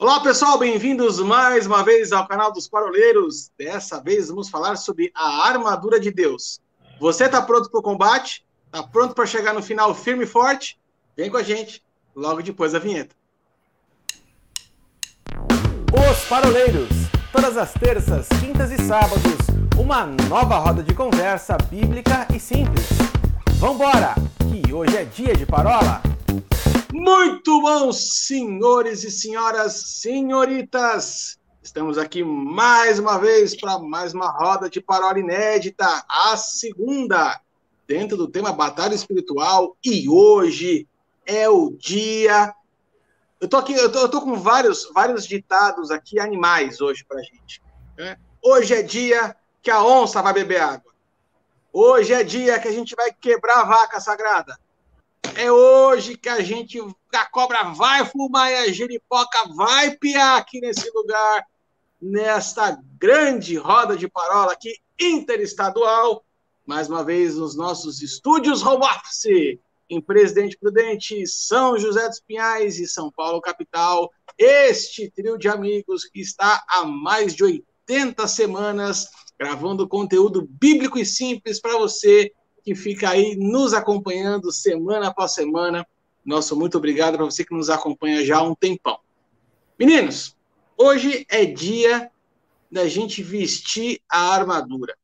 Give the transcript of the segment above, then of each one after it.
Olá pessoal, bem-vindos mais uma vez ao canal dos Paroleiros. Dessa vez vamos falar sobre a armadura de Deus. Você está pronto para o combate? Está pronto para chegar no final firme e forte? Vem com a gente, logo depois da vinheta. Os Paroleiros, todas as terças, quintas e sábados, uma nova roda de conversa bíblica e simples. Vambora, que hoje é dia de parola. Muito bom, senhores e senhoras, senhoritas. Estamos aqui mais uma vez para mais uma roda de parola inédita, a segunda, dentro do tema Batalha Espiritual. E hoje é o dia. Eu tô aqui, eu tô, eu tô com vários, vários ditados aqui, animais, hoje para gente. Né? Hoje é dia que a onça vai beber água. Hoje é dia que a gente vai quebrar a vaca sagrada. É hoje que a gente, a cobra vai fumar e a giripoca vai piar aqui nesse lugar, nesta grande roda de parola aqui interestadual, mais uma vez nos nossos estúdios home office, em Presidente Prudente, São José dos Pinhais e São Paulo capital. Este trio de amigos que está há mais de 80 semanas gravando conteúdo bíblico e simples para você que fica aí nos acompanhando semana após semana. Nosso muito obrigado para você que nos acompanha já há um tempão. Meninos, hoje é dia da gente vestir a armadura.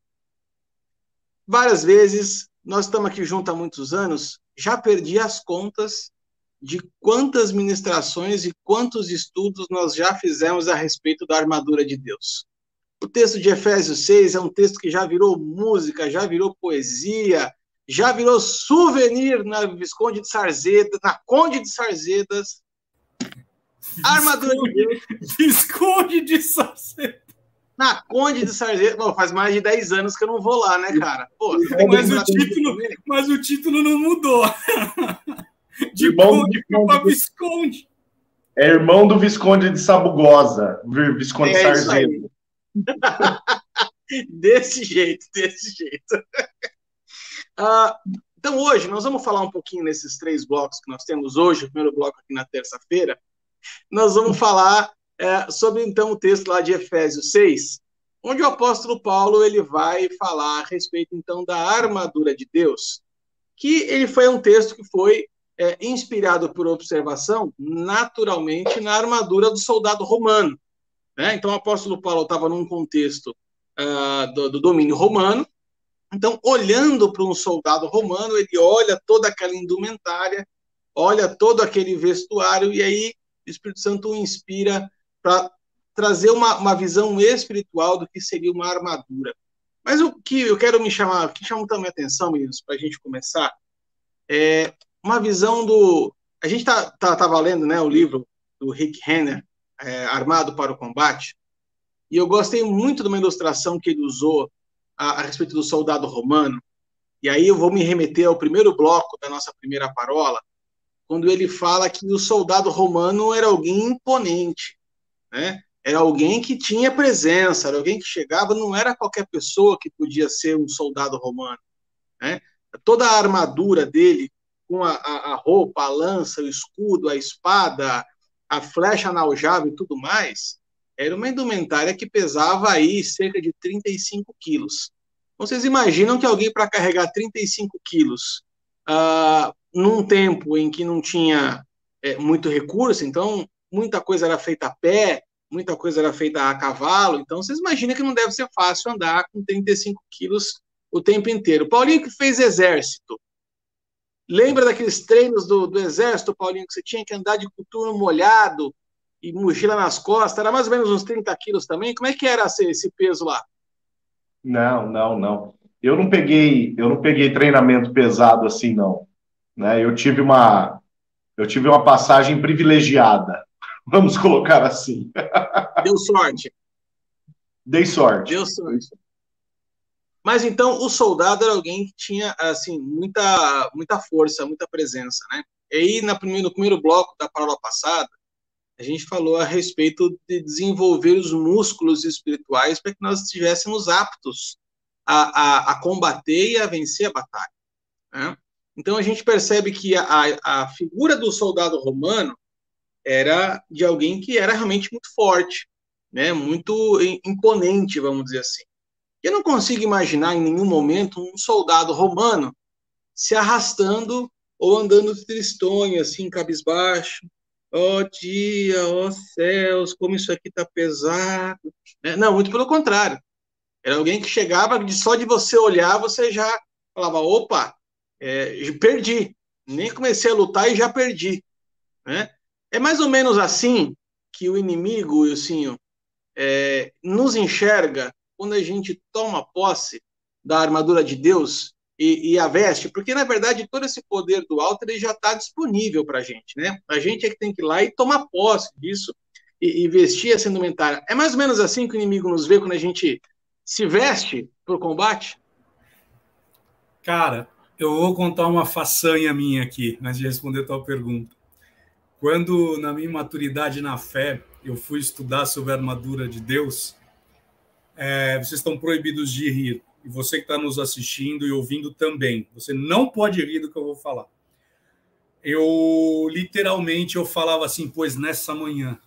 Várias vezes, nós estamos aqui juntos há muitos anos, já perdi as contas de quantas ministrações e quantos estudos nós já fizemos a respeito da armadura de Deus. O texto de Efésios 6 é um texto que já virou música, já virou poesia, já virou souvenir na Visconde de Sarzedas, na Conde de Sarzedas. Armadura de. Visconde de Sarzedas. Na Conde de Sarzedas. Bom, faz mais de 10 anos que eu não vou lá, né, cara? Pô, mas, o título, mas o título não mudou. De Conde para Visconde. É irmão do Visconde de Sabugosa, Visconde é Sarzedas. desse jeito, desse jeito. Uh, então, hoje, nós vamos falar um pouquinho nesses três blocos que nós temos hoje, o primeiro bloco aqui na terça-feira, nós vamos falar é, sobre, então, o texto lá de Efésios 6, onde o apóstolo Paulo ele vai falar a respeito, então, da armadura de Deus, que ele foi um texto que foi é, inspirado por observação, naturalmente, na armadura do soldado romano. Né? Então, o apóstolo Paulo estava num contexto uh, do, do, domínio romano. Então, olhando para um soldado romano, ele olha toda aquela indumentária, olha todo aquele vestuário, e aí o Espírito Santo o inspira para trazer uma, uma visão espiritual do que seria uma armadura. Mas o que eu quero me chamar, que chama também a atenção, meninos, para a gente começar, é uma visão do. A gente está tá, tá valendo né, o livro do Rick Renner, é, armado para o combate. E eu gostei muito de uma ilustração que ele usou a, a, respeito do soldado romano. E aí eu vou me remeter ao primeiro bloco da nossa primeira parola, quando ele fala que o soldado romano era alguém imponente, né? Era alguém que tinha presença, era alguém que chegava, não era qualquer pessoa que podia ser um soldado romano, né? Toda a armadura dele, com a, a, a roupa, a lança, o escudo, a espada, a flecha na aljava e tudo mais, era uma indumentária que pesava aí cerca de 35 quilos. Vocês imaginam que alguém para carregar 35 quilos uh, num tempo em que não tinha é, muito recurso, então muita coisa era feita a pé, muita coisa era feita a cavalo, então vocês imaginam que não deve ser fácil andar com 35 quilos o tempo inteiro. Paulinho que fez exército, Lembra daqueles treinos do, do exército, Paulinho, que você tinha que andar de coturno molhado e mochila nas costas? Era mais ou menos uns 30 quilos também? Como é que era esse, esse peso lá? Não, não, não. Eu não peguei, eu não peguei treinamento pesado assim, não. Né? Eu tive uma, eu tive uma passagem privilegiada. Vamos colocar assim. Deu sorte. Dei sorte. Deu sorte. Mas então o soldado era alguém que tinha assim muita muita força, muita presença, né? E aí na primeiro, no primeiro bloco da palavra passada, a gente falou a respeito de desenvolver os músculos espirituais para que nós estivéssemos aptos a, a, a, combater e a vencer a batalha. Né? Então a gente percebe que a, a figura do soldado romano era de alguém que era realmente muito forte, né? Muito imponente, vamos dizer assim. Eu não consigo imaginar em nenhum momento um soldado romano se arrastando ou andando tristonho, assim, cabisbaixo. Ó oh, dia, ó oh, céus, como isso aqui tá pesado. Né? Não, muito pelo contrário. Era alguém que chegava, só de você olhar, você já falava, opa, é, perdi. Nem comecei a lutar e já perdi. Né? É mais ou menos assim que o inimigo, Wilsinho, é, nos enxerga quando a gente toma posse da armadura de Deus e, e, a veste, porque na verdade todo esse poder do alto ele já está disponível para a gente, né? A gente é que tem que ir lá e tomar posse disso e, e vestir essa indumentária. É mais ou menos assim que o inimigo nos vê quando a gente se veste para o combate? Cara, eu vou contar uma façanha minha aqui, antes de responder a tua pergunta. Quando, na minha maturidade na fé, eu fui estudar sobre a armadura de Deus, é, vocês estão proibidos de rir. E você que está nos assistindo e ouvindo também. Você não pode rir do que eu vou falar. Eu, literalmente, eu falava assim, pois nessa manhã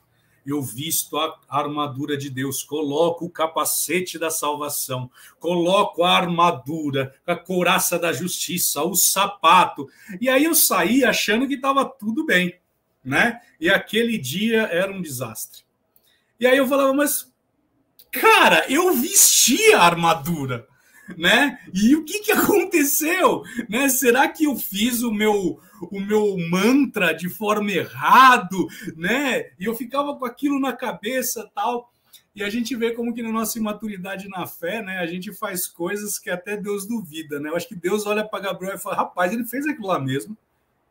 eu visto a armadura de Deus, coloco o capacete da salvação, coloco a armadura, a couraça da justiça, o sapato. E aí eu saí achando que estava tudo bem né? E aquele dia era um desastre. E aí eu falava, mas cara, eu vesti a armadura, né? E o que que aconteceu, né? Será que eu fiz o meu o meu mantra de forma errado, né? E eu ficava com aquilo na cabeça, tal. E a gente vê como que na nossa imaturidade na fé, né, a gente faz coisas que até Deus duvida, né? Eu acho que Deus olha para Gabriel e fala: "Rapaz, ele fez aquilo lá mesmo.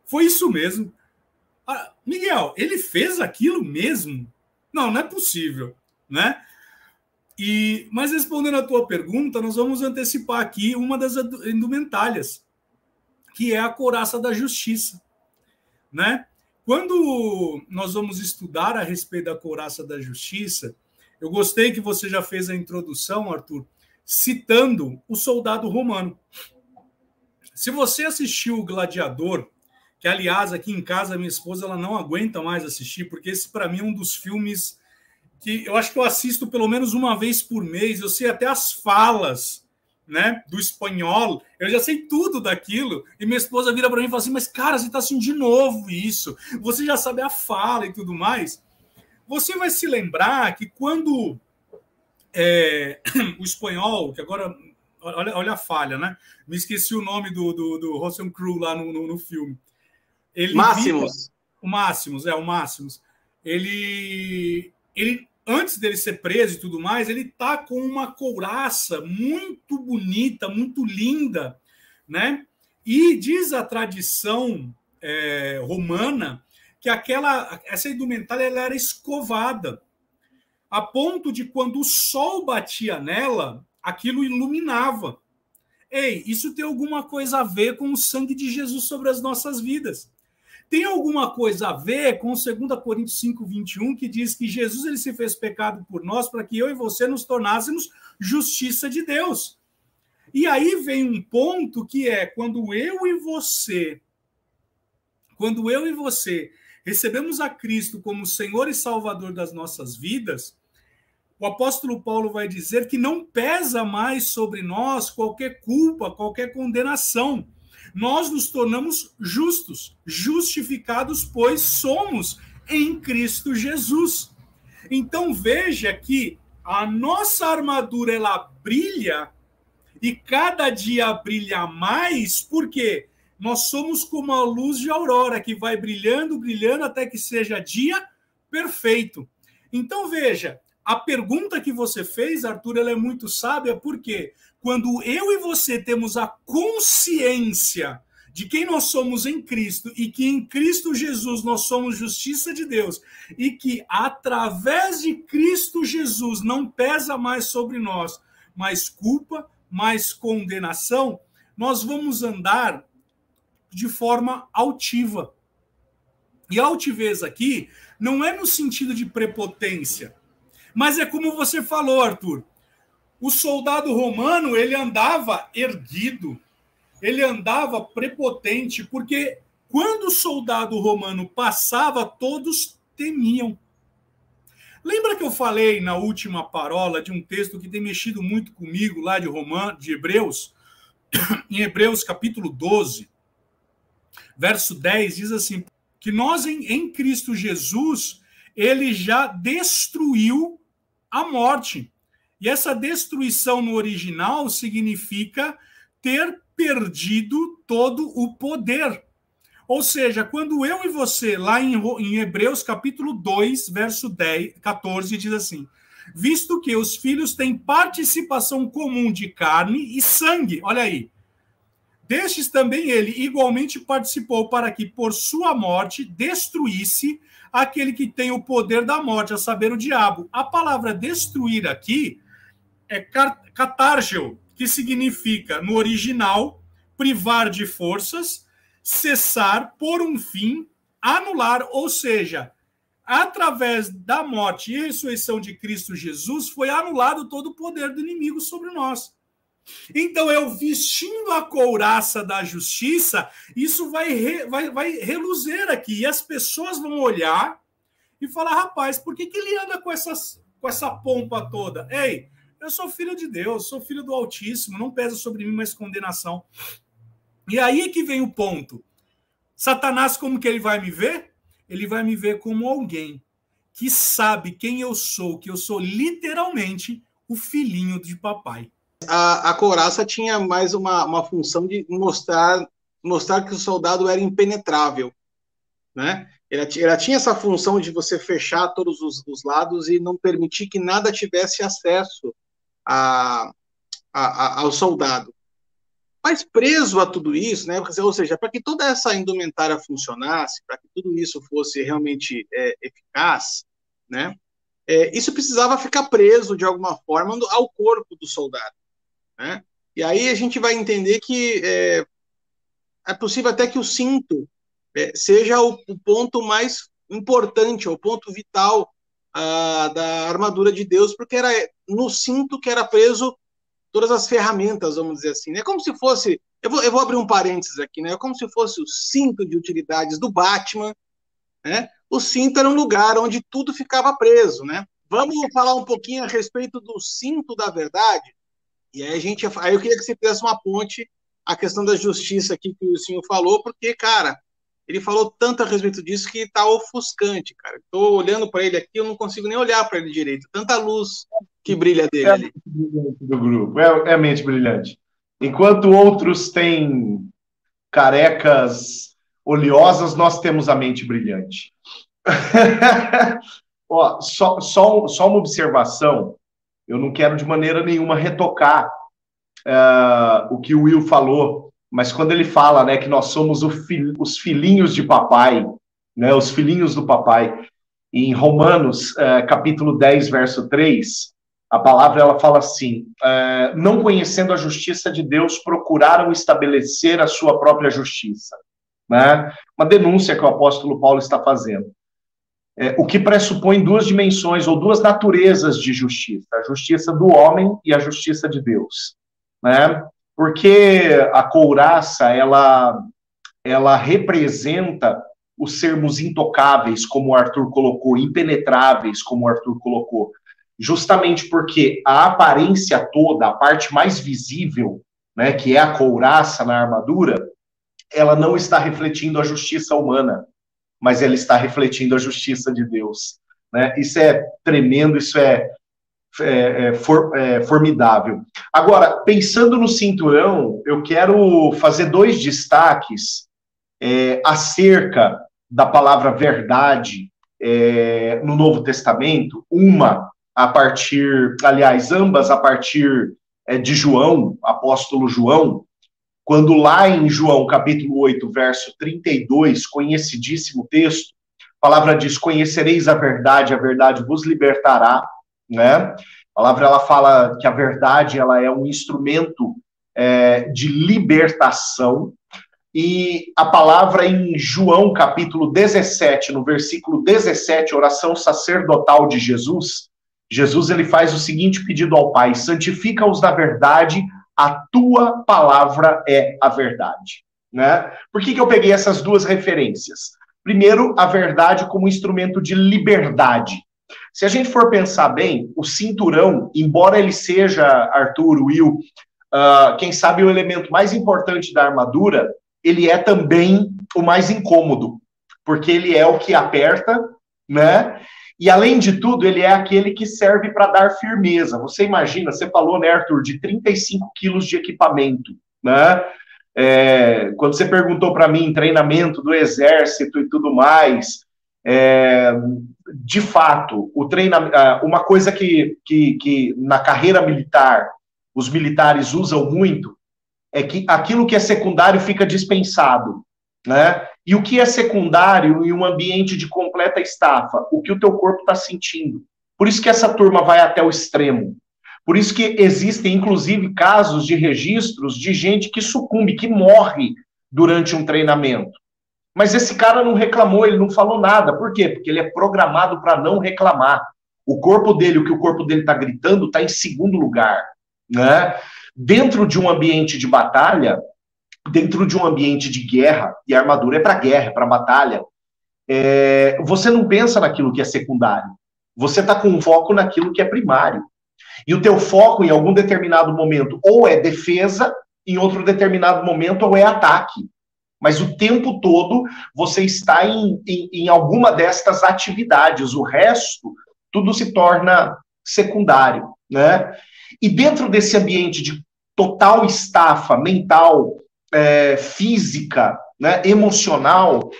Foi isso mesmo. Ah, Miguel, ele fez aquilo mesmo? Não, não é possível, né? E, mas respondendo a tua pergunta, nós vamos antecipar aqui uma das indumentárias, que é a coraça da justiça, né? Quando nós vamos estudar a respeito da coraça da justiça, eu gostei que você já fez a introdução, Arthur, citando o soldado romano. Se você assistiu o Gladiador, que aliás aqui em casa minha esposa ela não aguenta mais assistir, porque esse para mim é um dos filmes que eu acho que eu assisto pelo menos uma vez por mês, eu sei até as falas, né, do espanhol, eu já sei tudo daquilo, e minha esposa vira para mim e fala assim: "Mas cara, você está assim de novo isso. Você já sabe a fala e tudo mais". Você vai se lembrar que quando é, o espanhol, que agora olha, olha a falha, né? Me esqueci o nome do, do, do Russell Crowe lá no, no, no filme. Ele Máximos. o Máximos, é, o Máximos. Ele, ele, antes dele ser preso e tudo mais, ele tá com uma couraça muito bonita, muito linda, né? E diz a tradição é, romana que aquela essa indumentária ela era escovada, a ponto de quando o sol batia nela, aquilo iluminava. Ei, isso tem alguma coisa a ver com o sangue de Jesus sobre as nossas vidas tem alguma coisa a ver com 2 Coríntios 5, 21, que diz que Jesus ele se fez pecado por nós para que eu e você nos tornássemos justiça de Deus. E aí vem um ponto que é quando eu e você, quando eu e você recebemos a Cristo como Senhor e Salvador das nossas vidas, o apóstolo Paulo vai dizer que não pesa mais sobre nós qualquer culpa, qualquer condenação nós nos tornamos justos, justificados, pois somos em Cristo Jesus. Então veja que a nossa armadura ela brilha e cada dia brilha mais, porque nós somos como a luz de aurora que vai brilhando, brilhando até que seja dia perfeito. Então veja, a pergunta que você fez, Arthur, ela é muito sábia, porque quando eu e você temos a consciência de quem nós somos em Cristo e que em Cristo Jesus nós somos justiça de Deus e que através de Cristo Jesus não pesa mais sobre nós mais culpa, mais condenação, nós vamos andar de forma altiva. E altivez aqui não é no sentido de prepotência, mas é como você falou, Arthur. O soldado romano, ele andava erguido, ele andava prepotente, porque quando o soldado romano passava, todos temiam. Lembra que eu falei na última parola de um texto que tem mexido muito comigo lá de Romã, de Hebreus? Em Hebreus capítulo 12, verso 10 diz assim: que nós em, em Cristo Jesus, ele já destruiu a morte. E essa destruição no original significa ter perdido todo o poder. Ou seja, quando eu e você, lá em, em Hebreus capítulo 2, verso 10, 14, diz assim: visto que os filhos têm participação comum de carne e sangue, olha aí. Destes também ele igualmente participou para que por sua morte destruísse aquele que tem o poder da morte, a saber, o diabo. A palavra destruir aqui é catargel, que significa, no original, privar de forças, cessar, por um fim, anular, ou seja, através da morte e ressurreição de Cristo Jesus, foi anulado todo o poder do inimigo sobre nós. Então, eu vestindo a couraça da justiça, isso vai, re, vai, vai reluzir aqui. E as pessoas vão olhar e falar: rapaz, por que, que ele anda com, essas, com essa pompa toda? Ei, eu sou filho de Deus, sou filho do Altíssimo, não pesa sobre mim mais condenação. E aí que vem o ponto. Satanás, como que ele vai me ver? Ele vai me ver como alguém que sabe quem eu sou, que eu sou literalmente o filhinho de papai. A, a couraça tinha mais uma, uma função de mostrar, mostrar que o soldado era impenetrável, né? Ela, ela tinha essa função de você fechar todos os, os lados e não permitir que nada tivesse acesso a, a, ao soldado. Mas preso a tudo isso, né, ou seja, para que toda essa indumentária funcionasse, para que tudo isso fosse realmente é, eficaz, né, é, isso precisava ficar preso de alguma forma ao corpo do soldado. Né? E aí a gente vai entender que é, é possível até que o cinto é, seja o, o, ponto mais importante, o ponto vital a, da armadura de Deus, porque era no cinto que era preso todas as ferramentas, vamos dizer assim. É né? como se fosse. Eu vou, eu vou abrir um parênteses aqui, né? É como se fosse o cinto de utilidades do Batman, né? O cinto era um lugar onde tudo ficava preso, né? Vamos falar um pouquinho a respeito do cinto da verdade. E aí a gente, aí eu queria que você fizesse uma ponte a questão da justiça aqui que o senhor falou, porque cara, ele falou tanto a respeito disso que está ofuscante, cara. Estou olhando para ele aqui, eu não consigo nem olhar para ele direito. Tanta luz que brilha dele. É ali. do grupo, é, é mente brilhante. Enquanto outros têm carecas oleosas, nós temos a mente brilhante. Ó, só, só, só uma observação. Eu não quero de maneira nenhuma retocar uh, o que o Will falou mas quando ele fala, né, que nós somos fil, os filhinhos de papai, né, os filhinhos do papai, em Romanos, uh, capítulo 10, verso 3, a palavra ela fala assim: uh, não conhecendo a justiça de Deus, procuraram estabelecer a sua própria justiça. Né? Uma denúncia que o apóstolo Paulo está fazendo. É, o que pressupõe duas dimensões ou duas naturezas de justiça: a justiça do homem e a justiça de Deus. Né? porque a couraça ela ela representa os sermos intocáveis, como o Arthur colocou, impenetráveis, como o Arthur colocou, justamente porque a aparência toda, a parte mais visível, né, que é a couraça na armadura, ela não está refletindo a justiça humana, mas ela está refletindo a justiça de Deus. Né? Isso é tremendo, isso é é, é, for, é, formidável. Agora, pensando no cinturão, eu quero fazer dois destaques é, acerca da palavra verdade é, no Novo Testamento. Uma a partir, aliás, ambas a partir é, de João, apóstolo João, quando lá em João capítulo 8, verso 32, conhecidíssimo texto, a palavra diz: Conhecereis a verdade, a verdade vos libertará né? A palavra ela fala que a verdade ela é um instrumento é, de libertação e a palavra em João capítulo 17, no versículo 17, oração sacerdotal de Jesus, Jesus ele faz o seguinte pedido ao Pai: santifica-os na verdade, a tua palavra é a verdade. Né? Por que, que eu peguei essas duas referências? Primeiro, a verdade como instrumento de liberdade. Se a gente for pensar bem, o cinturão, embora ele seja, Arthur, Will, uh, quem sabe o elemento mais importante da armadura, ele é também o mais incômodo, porque ele é o que aperta, né? E além de tudo, ele é aquele que serve para dar firmeza. Você imagina, você falou, né, Arthur, de 35 quilos de equipamento, né? É, quando você perguntou para mim treinamento do exército e tudo mais, é, de fato, o treinamento, uma coisa que, que, que na carreira militar os militares usam muito é que aquilo que é secundário fica dispensado, né? E o que é secundário em um ambiente de completa estafa? O que o teu corpo está sentindo. Por isso que essa turma vai até o extremo. Por isso que existem, inclusive, casos de registros de gente que sucumbe, que morre durante um treinamento. Mas esse cara não reclamou, ele não falou nada. Por quê? Porque ele é programado para não reclamar. O corpo dele, o que o corpo dele está gritando, está em segundo lugar. Né? Dentro de um ambiente de batalha, dentro de um ambiente de guerra, e a armadura é para guerra, para batalha, é, você não pensa naquilo que é secundário. Você está com foco naquilo que é primário. E o teu foco, em algum determinado momento, ou é defesa, em outro determinado momento, ou é ataque. Mas o tempo todo você está em, em, em alguma destas atividades. O resto, tudo se torna secundário. Né? E dentro desse ambiente de total estafa mental, é, física, né, emocional,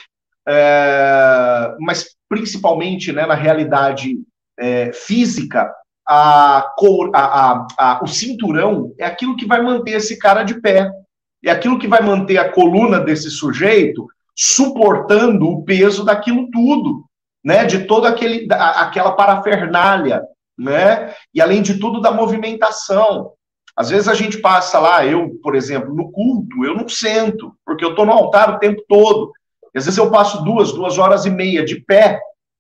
é, mas principalmente né, na realidade é, física, a, cor, a, a, a, o cinturão é aquilo que vai manter esse cara de pé, é aquilo que vai manter a coluna desse sujeito suportando o peso daquilo tudo, né, de toda aquele, aquela parafernália, né, e além de tudo da movimentação. Às vezes a gente passa lá, eu, por exemplo, no culto, eu não sento, porque eu estou no altar o tempo todo. Às vezes eu passo duas, duas horas e meia de pé,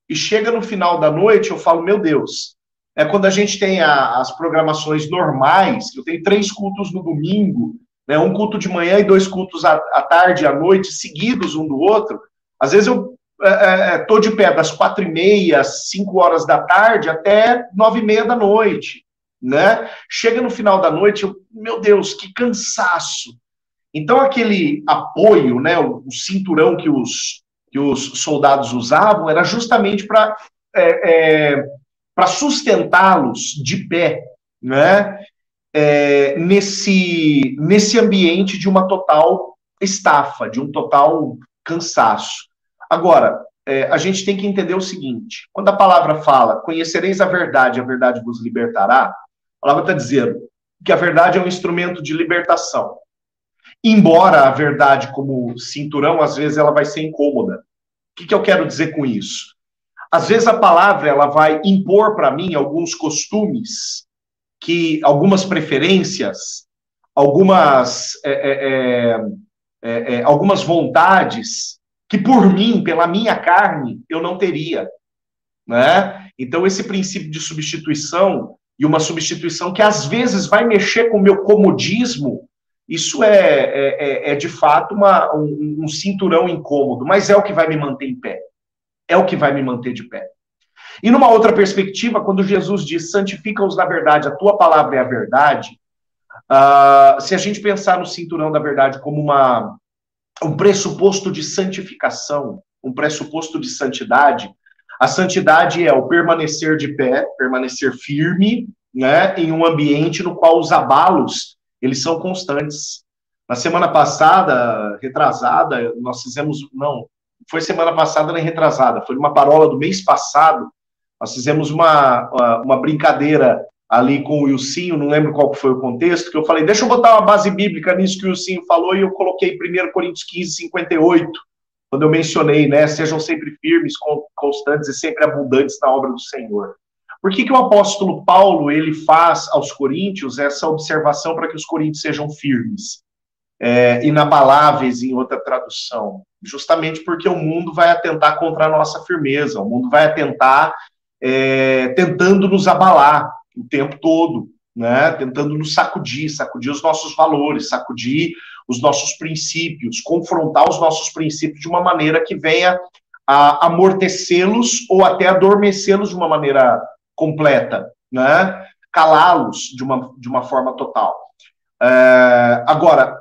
e chega no final da noite, eu falo, meu Deus, é quando a gente tem a, as programações normais, eu tenho três cultos no domingo, né, um culto de manhã e dois cultos à, à tarde e à noite, seguidos um do outro. Às vezes eu estou é, é, de pé das quatro e meia, cinco horas da tarde até nove e meia da noite né? Chega no final da noite, eu, meu Deus, que cansaço. Então aquele apoio, né, o, o cinturão que os que os soldados usavam era justamente para é, é, para sustentá-los de pé, né? É, nesse nesse ambiente de uma total estafa, de um total cansaço. Agora, é, a gente tem que entender o seguinte: quando a palavra fala, conhecereis a verdade, a verdade vos libertará, palavra está dizendo que a verdade é um instrumento de libertação. Embora a verdade, como cinturão, às vezes ela vai ser incômoda. O que, que eu quero dizer com isso? Às vezes a palavra ela vai impor para mim alguns costumes, que algumas preferências, algumas é, é, é, é, é algumas vontades que por mim, pela minha carne, eu não teria, né? Então esse princípio de substituição e uma substituição que às vezes vai mexer com o meu comodismo, isso é, é, é, é de fato uma, um, um, cinturão incômodo, mas é o que vai me manter em pé. É o que vai me manter de pé. E numa outra perspectiva, quando Jesus diz: santifica-os na verdade, a tua palavra é a verdade, uh, se a gente pensar no cinturão da verdade como uma, um pressuposto de santificação, um pressuposto de santidade, a santidade é o permanecer de pé, permanecer firme, né, em um ambiente no qual os abalos, eles são constantes. Na semana passada, retrasada, nós fizemos, não, foi semana passada nem retrasada, foi uma parola do mês passado, nós fizemos uma, uma brincadeira ali com o Wilsinho, não lembro qual foi o contexto, que eu falei, deixa eu botar uma base bíblica nisso que o Wilsinho falou, e eu coloquei 1 Coríntios 15, 58, quando eu mencionei, né, sejam sempre firmes, constantes e sempre abundantes na obra do Senhor. Por que, que o apóstolo Paulo ele faz aos coríntios essa observação para que os coríntios sejam firmes, é, inabaláveis em outra tradução? Justamente porque o mundo vai atentar contra a nossa firmeza, o mundo vai atentar é, tentando nos abalar o tempo todo, né? tentando nos sacudir, sacudir os nossos valores, sacudir os nossos princípios, confrontar os nossos princípios de uma maneira que venha a amortecê-los ou até adormecê-los de uma maneira completa, né? calá-los de uma, de uma forma total. É, agora,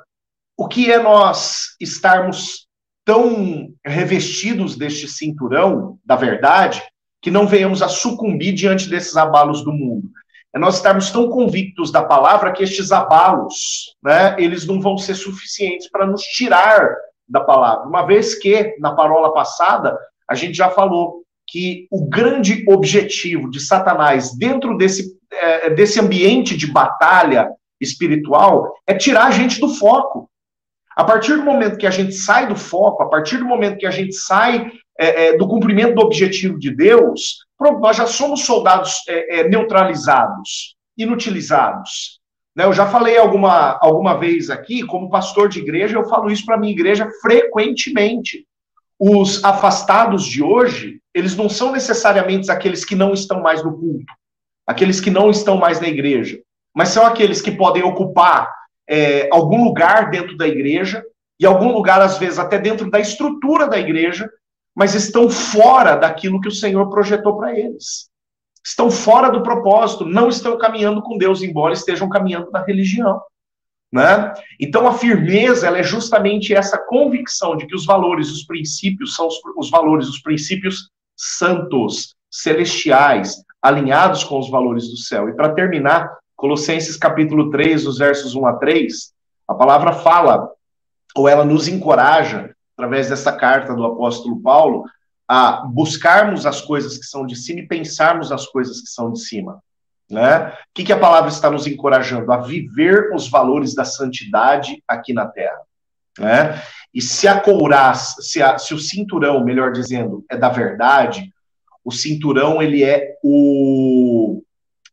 o que é nós estarmos tão revestidos deste cinturão da verdade que não venhamos a sucumbir diante desses abalos do mundo? É nós estarmos tão convictos da palavra que estes abalos, né, eles não vão ser suficientes para nos tirar da palavra. Uma vez que, na parola passada, a gente já falou que o grande objetivo de Satanás dentro desse, é, desse ambiente de batalha espiritual é tirar a gente do foco. A partir do momento que a gente sai do foco, a partir do momento que a gente sai é, é, do cumprimento do objetivo de Deus, nós já somos soldados é, é, neutralizados, inutilizados. Né? Eu já falei alguma, alguma vez aqui, como pastor de igreja, eu falo isso para minha igreja frequentemente. Os afastados de hoje, eles não são necessariamente aqueles que não estão mais no culto, aqueles que não estão mais na igreja, mas são aqueles que podem ocupar é, algum lugar dentro da igreja, e algum lugar, às vezes, até dentro da estrutura da igreja, mas estão fora daquilo que o Senhor projetou para eles estão fora do propósito, não estão caminhando com Deus, embora estejam caminhando na religião. Né? Então, a firmeza é justamente essa convicção de que os valores, os princípios, são os, os valores, os princípios santos, celestiais, alinhados com os valores do céu. E para terminar, Colossenses capítulo 3, os versos 1 a 3, a palavra fala, ou ela nos encoraja, através dessa carta do apóstolo Paulo, a buscarmos as coisas que são de cima e pensarmos nas coisas que são de cima. Né? O que, que a palavra está nos encorajando? A viver os valores da santidade aqui na Terra. Né? E se a couraça, se, a, se o cinturão, melhor dizendo, é da verdade, o cinturão ele é o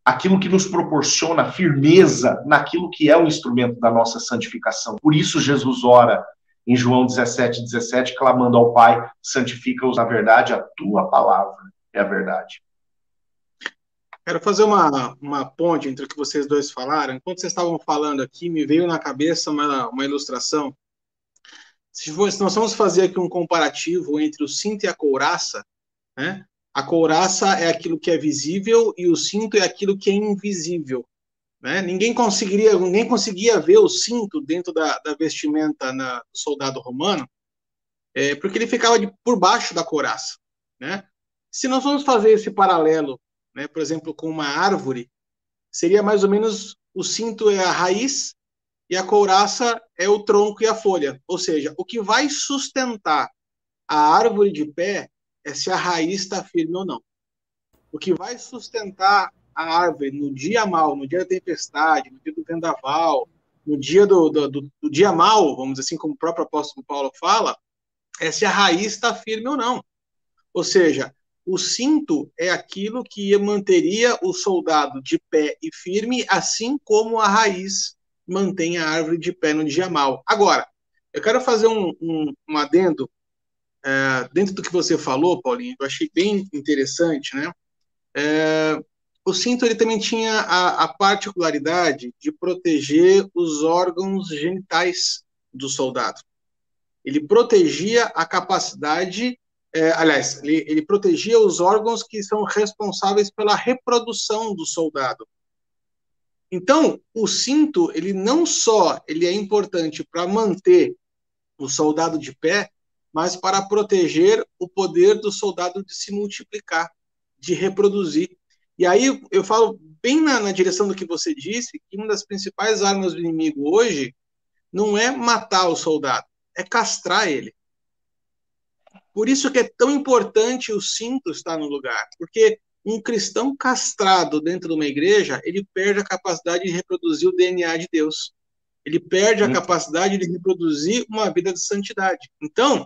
aquilo que nos proporciona firmeza naquilo que é o instrumento da nossa santificação. Por isso Jesus ora em João 17, 17, clamando ao Pai, santifica-os na verdade, a tua palavra é a verdade. Quero fazer uma, uma ponte entre o que vocês dois falaram. Enquanto vocês estavam falando aqui, me veio na cabeça uma, uma ilustração. Se, for, se nós vamos fazer aqui um comparativo entre o cinto e a couraça, né? A couraça é aquilo que é visível e o cinto é aquilo que é invisível. Né? Ninguém conseguiria, ninguém conseguia ver o cinto dentro da, da vestimenta na, do soldado romano, é, porque ele ficava de, por baixo da couraça. Né? Se nós vamos fazer esse paralelo, né, por exemplo, com uma árvore, seria mais ou menos o cinto é a raiz e a couraça é o tronco e a folha. Ou seja, o que vai sustentar a árvore de pé é se a raiz está firme ou não. O que vai sustentar a árvore no dia mal, no dia da tempestade, no dia do vendaval, no dia do, do, do, do dia mal, vamos dizer assim, como o próprio apóstolo Paulo fala, é se a raiz está firme ou não. Ou seja, o cinto é aquilo que manteria o soldado de pé e firme, assim como a raiz mantém a árvore de pé no dia mal. Agora, eu quero fazer um, um, um adendo é, dentro do que você falou, Paulinho, eu achei bem interessante, né? É, o cinto ele também tinha a, a, particularidade de proteger os órgãos genitais do soldado. Ele protegia a capacidade, é, aliás, ele, ele, protegia os órgãos que são responsáveis pela reprodução do soldado. Então, o cinto, ele não só ele é importante para manter o soldado de pé, mas para proteger o poder do soldado de se multiplicar, de reproduzir. E aí eu falo bem na, na, direção do que você disse, que uma das principais armas do inimigo hoje não é matar o soldado, é castrar ele. Por isso que é tão importante o cinto estar no lugar, porque um cristão castrado dentro de uma igreja, ele perde a capacidade de reproduzir o DNA de Deus. Ele perde a hum. capacidade de reproduzir uma vida de santidade. Então,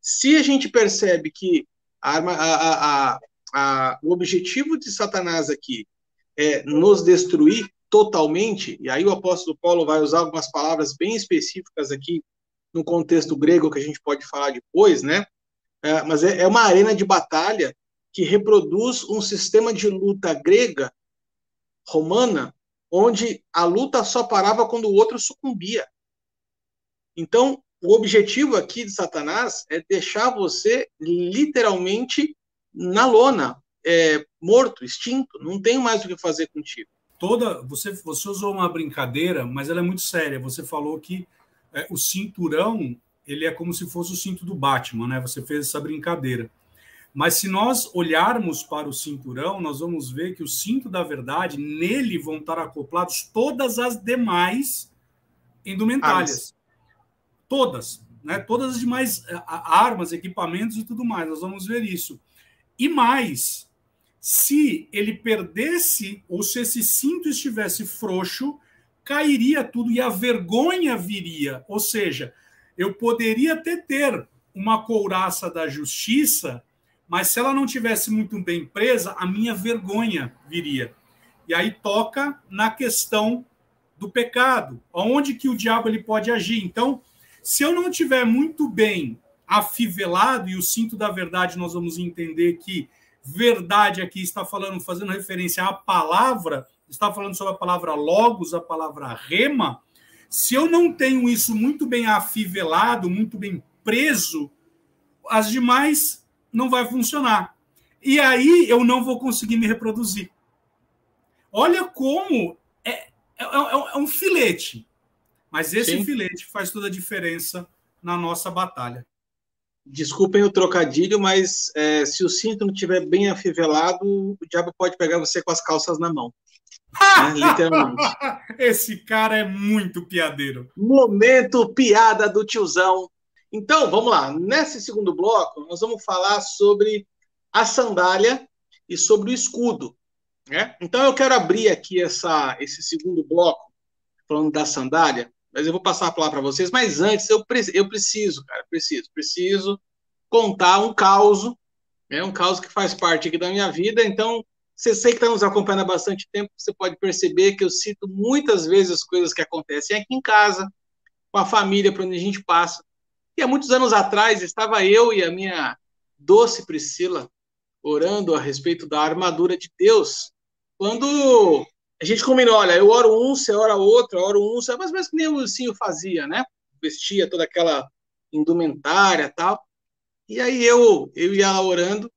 se a gente percebe que a, arma, a, a, a, o objetivo de Satanás aqui é nos destruir totalmente, e aí o apóstolo Paulo vai usar algumas palavras bem específicas aqui no contexto grego que a gente pode falar depois, né? É, mas é, é uma arena de batalha que reproduz um sistema de luta grega, romana, onde a luta só parava quando o outro sucumbia. Então, o objetivo aqui de Satanás é deixar você literalmente na lona, é, morto, extinto, não tem mais o que fazer contigo. Toda, você, você usou uma brincadeira, mas ela é muito séria. Você falou que é, o cinturão ele é como se fosse o cinto do Batman, né? Você fez essa brincadeira. Mas se nós olharmos para o cinturão, nós vamos ver que o cinto da verdade, nele vão estar acoplados todas as demais indumentárias. Todas, né? Todas as demais armas, equipamentos e tudo mais. Nós vamos ver isso. E mais, se ele perdesse ou se esse cinto estivesse frouxo, cairia tudo e a vergonha viria. Ou seja, eu poderia até ter uma couraça da justiça, mas se ela não tivesse muito bem presa, a minha vergonha viria. E aí toca na questão do pecado, aonde que o diabo ele pode agir. Então, se eu não tiver muito bem afivelado e o cinto da verdade, nós vamos entender que verdade aqui está falando, fazendo referência à palavra, está falando sobre a palavra logos, a palavra rema. Se eu não tenho isso muito bem afivelado, muito bem preso, as demais não vai funcionar. E aí eu não vou conseguir me reproduzir. Olha como é, é, é, é um filete. Mas esse Sim. filete faz toda a diferença na nossa batalha. Desculpem o trocadilho, mas é, se o cinto não estiver bem afivelado, o diabo pode pegar você com as calças na mão. né? Literalmente. Esse cara é muito piadeiro. Momento piada do tiozão. Então, vamos lá. Nesse segundo bloco, nós vamos falar sobre a sandália e sobre o escudo. Né? Então, eu quero abrir aqui essa, esse segundo bloco, falando da sandália, mas eu vou passar a palavra para vocês. Mas antes, eu, eu preciso, cara, preciso, preciso contar um caos, né, um caos que faz parte aqui da minha vida. Então, você sei que está nos acompanhando há bastante tempo, você pode perceber que eu cito muitas vezes as coisas que acontecem aqui em casa, com a família, para onde a gente passa. E há muitos anos atrás, estava eu e a minha doce Priscila orando a respeito da armadura de Deus, quando a gente combinou, olha, eu oro um, você ora outro, eu oro um, você, mais que nem o Lucinho fazia, né? Vestia toda aquela indumentária tal. E aí eu, eu ia orando,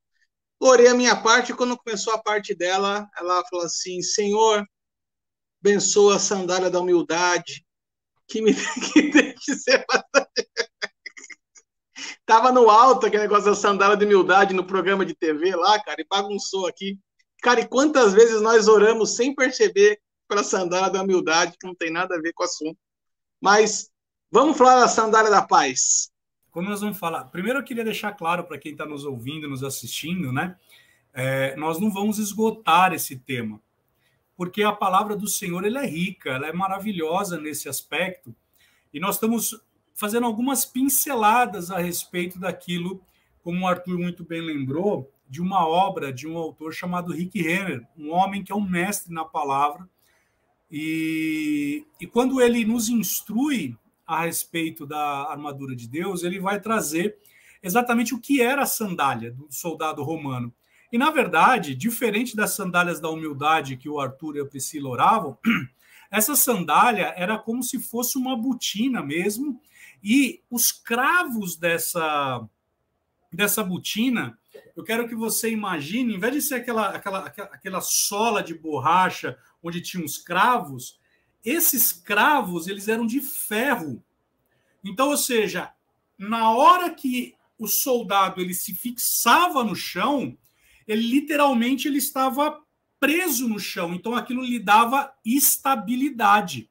orei a minha parte, e quando começou a parte dela, ela falou assim, Senhor, abençoa a sandália da humildade, que me que deixe ser. Tava no alto aquele negócio da sandália de humildade no programa de TV lá, cara, e bagunçou aqui. Cara, e quantas vezes nós oramos sem perceber para a sandália da humildade, que não tem nada a ver com o assunto. Mas vamos falar da sandália da paz. Como nós vamos falar? Primeiro eu queria deixar claro para quem está nos ouvindo, nos assistindo, né? É, nós não vamos esgotar esse tema, porque a palavra do Senhor ela é rica, ela é maravilhosa nesse aspecto, e nós estamos fazendo algumas pinceladas a respeito daquilo, como o Arthur muito bem lembrou, de uma obra de um autor chamado Rick Renner, um homem que é um mestre na palavra. E, e quando ele nos instrui a respeito da armadura de Deus, ele vai trazer exatamente o que era a sandália do soldado romano. E, na verdade, diferente das sandálias da humildade que o Arthur e a Priscila oravam, essa sandália era como se fosse uma botina mesmo, e os cravos dessa, dessa botina eu quero que você imagine, em vez de ser aquela, aquela, aquela sola de borracha onde tinha os cravos, esses cravos eles eram de ferro. Então, ou seja, na hora que o soldado ele se fixava no chão, ele literalmente ele estava preso no chão. Então, aquilo lhe dava estabilidade.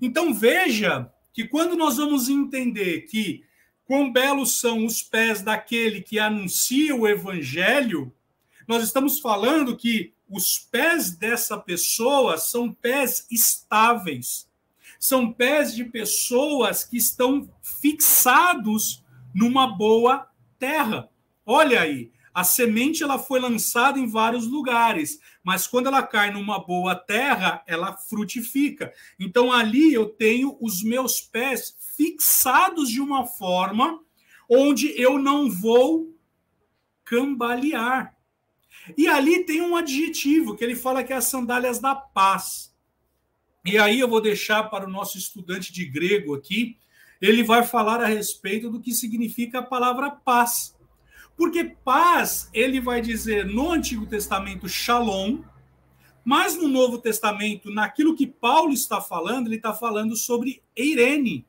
Então, veja que quando nós vamos entender que Quão belos são os pés daquele que anuncia o evangelho. Nós estamos falando que os pés dessa pessoa são pés estáveis. São pés de pessoas que estão fixados numa boa terra. Olha aí, a semente ela foi lançada em vários lugares, mas quando ela cai numa boa terra, ela frutifica. Então ali eu tenho os meus pés fixados de uma forma onde eu não vou cambalear. E ali tem um adjetivo que ele fala que é as sandálias da paz. E aí eu vou deixar para o nosso estudante de grego aqui, ele vai falar a respeito do que significa a palavra paz. Porque paz, ele vai dizer no Antigo Testamento shalom, mas no Novo Testamento, naquilo que Paulo está falando, ele está falando sobre Eirene.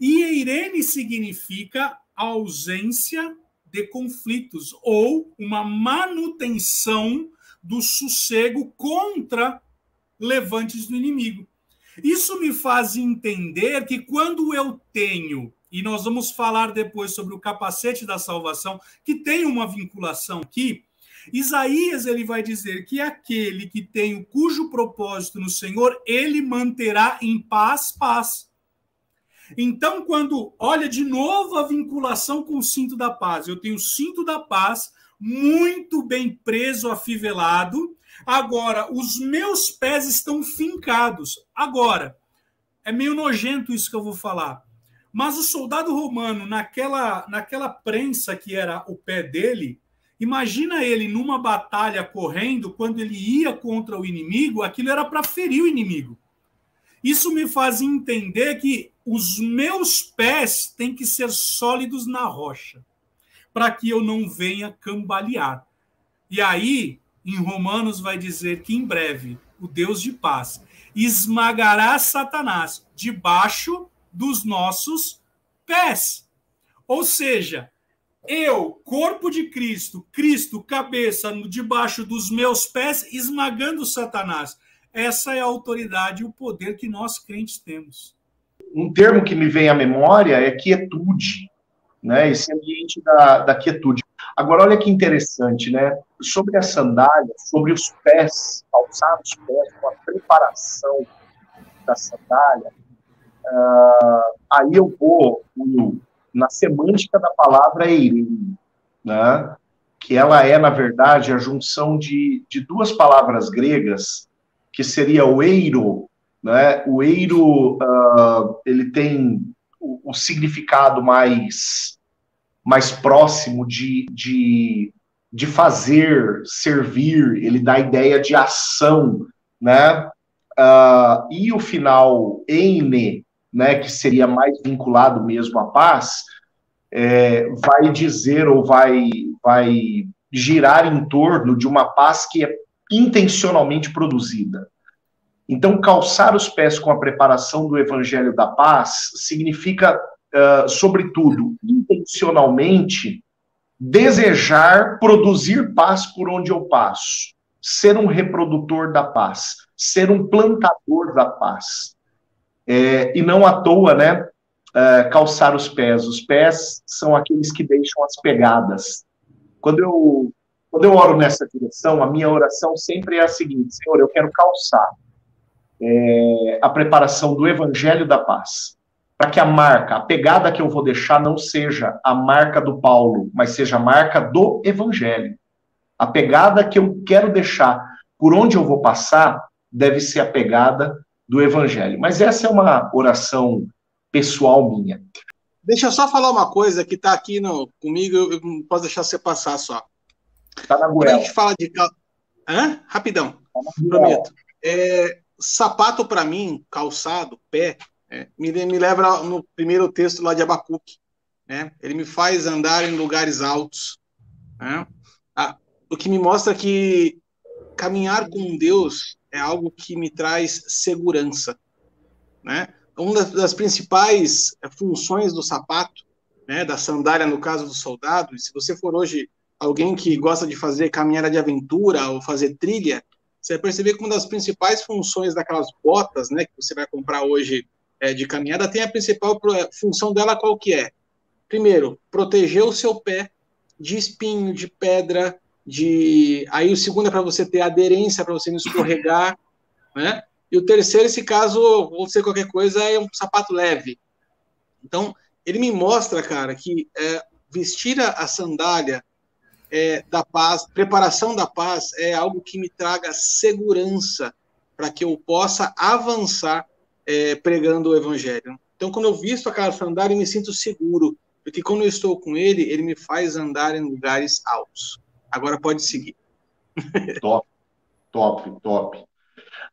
E Eirene significa ausência de conflitos ou uma manutenção do sossego contra levantes do inimigo. Isso me faz entender que quando eu tenho, e nós vamos falar depois sobre o capacete da salvação, que tem uma vinculação aqui, Isaías ele vai dizer que aquele que tem o cujo propósito no Senhor, ele manterá em paz, paz. Então, quando olha de novo a vinculação com o cinto da paz, eu tenho o cinto da paz muito bem preso, afivelado. Agora, os meus pés estão fincados. Agora, é meio nojento isso que eu vou falar. Mas o soldado romano, naquela, naquela prensa que era o pé dele, imagina ele numa batalha correndo, quando ele ia contra o inimigo, aquilo era para ferir o inimigo. Isso me faz entender que os meus pés têm que ser sólidos na rocha, para que eu não venha cambalear. E aí, em Romanos, vai dizer que em breve o Deus de paz esmagará Satanás debaixo dos nossos pés. Ou seja, eu, corpo de Cristo, Cristo, cabeça, debaixo dos meus pés, esmagando Satanás. Essa é a autoridade e o poder que nós crentes temos. Um termo que me vem à memória é quietude, né? Esse ambiente da, da quietude. Agora, olha que interessante, né? Sobre a sandália, sobre os pés, calçar os pés, com a preparação da sandália, uh, aí eu vou na semântica da palavra eirene, né? que ela é, na verdade, a junção de, de duas palavras gregas que seria o eiro, né? O eiro uh, ele tem o, o, significado mais mais próximo de, de, de fazer, servir. Ele dá a ideia de ação, né? Uh, e o final ene, né? Que seria mais vinculado mesmo à paz, é, vai dizer ou vai vai girar em torno de uma paz que é intencionalmente produzida. Então, calçar os pés com a preparação do Evangelho da Paz significa, uh, sobretudo, intencionalmente, desejar produzir paz por onde eu passo, ser um reprodutor da paz, ser um plantador da paz. É, e não à toa, né? Uh, calçar os pés. Os pés são aqueles que deixam as pegadas. Quando eu quando eu oro nessa direção, a minha oração sempre é a seguinte: Senhor, eu quero calçar é, a preparação do Evangelho da Paz, para que a marca, a pegada que eu vou deixar não seja a marca do Paulo, mas seja a marca do Evangelho. A pegada que eu quero deixar por onde eu vou passar deve ser a pegada do Evangelho. Mas essa é uma oração pessoal minha. Deixa eu só falar uma coisa que está aqui no, comigo, eu não posso deixar você passar só. Tá na Quando a gente fala de. Hã? Rapidão, tá prometo. É, sapato, para mim, calçado, pé, é, me, me leva no primeiro texto lá de Abacuque. Né? Ele me faz andar em lugares altos. Né? Ah, o que me mostra que caminhar com Deus é algo que me traz segurança. Né? Uma das, principais funções do sapato, né, da sandália, no caso do soldado, se você for hoje alguém que gosta de fazer caminhada de aventura ou fazer trilha, você vai perceber que uma das principais funções daquelas botas, né, que você vai comprar hoje é, de caminhada, tem a principal função dela qual que é? Primeiro, proteger o seu pé de espinho, de pedra, de aí o segundo é para você ter aderência, para você não escorregar, né? E o terceiro, se caso você qualquer coisa, é um sapato leve. Então, ele me mostra, cara, que é, vestir a, a sandália é, da paz, preparação da paz é algo que me traga segurança para que eu possa avançar é, pregando o evangelho. Então, quando eu visto aquela sandália, eu me sinto seguro, porque quando eu estou com ele, ele me faz andar em lugares altos. Agora pode seguir. Top, top, top.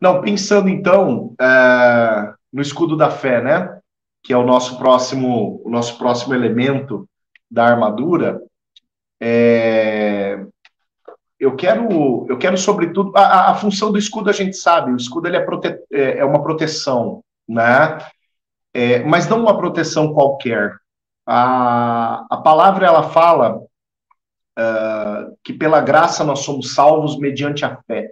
Não, pensando então é, no escudo da fé, né? que é o nosso próximo, o nosso próximo elemento da armadura, é, eu quero, eu quero sobretudo, a, a, função do escudo a gente sabe, o escudo ele é, prote, é, é uma proteção, né? É, mas não uma proteção qualquer. A, a palavra ela fala uh, que pela graça nós somos salvos mediante a fé.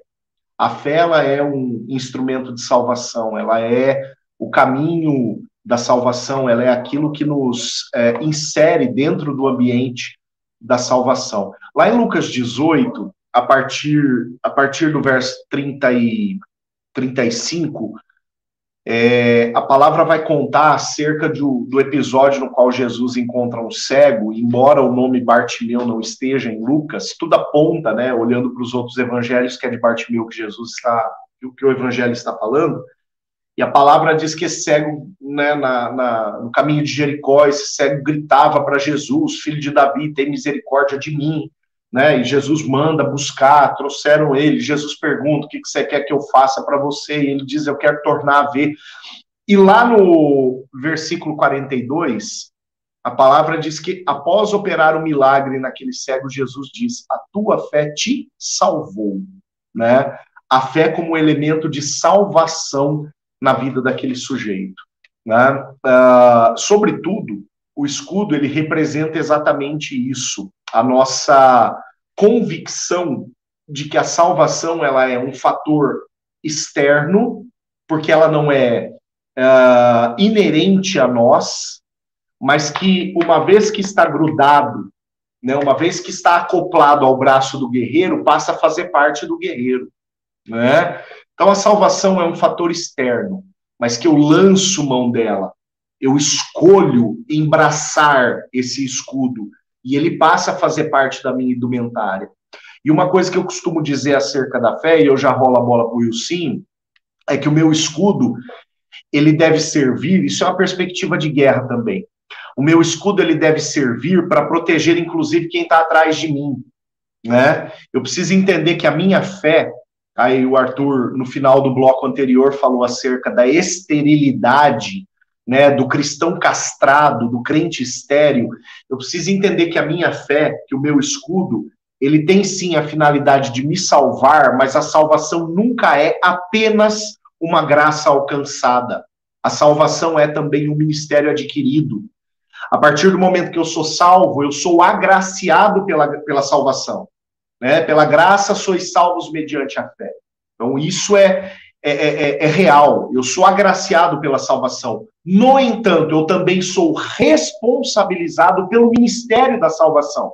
A fé ela é um instrumento de salvação, ela é o caminho da salvação, ela é aquilo que nos é, insere dentro do ambiente da salvação. Lá em Lucas 18, a partir, a partir do verso 30 e 35, é, a palavra vai contar acerca do, do episódio no qual Jesus encontra um cego, embora o nome Bartimeu não esteja em Lucas, tudo aponta, né, olhando para os outros evangelhos, que é de Bartimeu que Jesus está, que o evangelho está falando, e a palavra diz que esse cego, né, na, na, no caminho de Jericó, esse cego gritava para Jesus, filho de Davi, tem misericórdia de mim. Né? E Jesus manda buscar, trouxeram ele. Jesus pergunta: o que você quer que eu faça para você? E ele diz: eu quero tornar a ver. E lá no versículo 42, a palavra diz que após operar o milagre naquele cego, Jesus diz: a tua fé te salvou. Né? A fé como elemento de salvação na vida daquele sujeito. Né? Uh, sobretudo, o escudo ele representa exatamente isso, a nossa convicção de que a salvação ela é um fator externo, porque ela não é uh, inerente a nós, mas que uma vez que está grudado, né, uma vez que está acoplado ao braço do guerreiro, passa a fazer parte do guerreiro. Né? Então a salvação é um fator externo, mas que eu lanço mão dela. Eu escolho embraçar esse escudo e ele passa a fazer parte da minha indumentária. E uma coisa que eu costumo dizer acerca da fé, e eu já rolo a bola para o Wilson, é que o meu escudo, ele deve servir, isso é uma perspectiva de guerra também. O meu escudo, ele deve servir para proteger, inclusive, quem está atrás de mim. Né? Eu preciso entender que a minha fé, Aí o Arthur, no final do bloco anterior, falou acerca da esterilidade, né, do cristão castrado, do crente estéril. Eu preciso entender que a minha fé, que o meu escudo, ele tem sim a finalidade de me salvar, mas a salvação nunca é apenas uma graça alcançada. A salvação é também um ministério adquirido. A partir do momento que eu sou salvo, eu sou agraciado pela, pela salvação. Né? Pela graça sois salvos mediante a fé. Então, isso é, é, é, é real. Eu sou agraciado pela salvação. No entanto, eu também sou responsabilizado pelo ministério da salvação.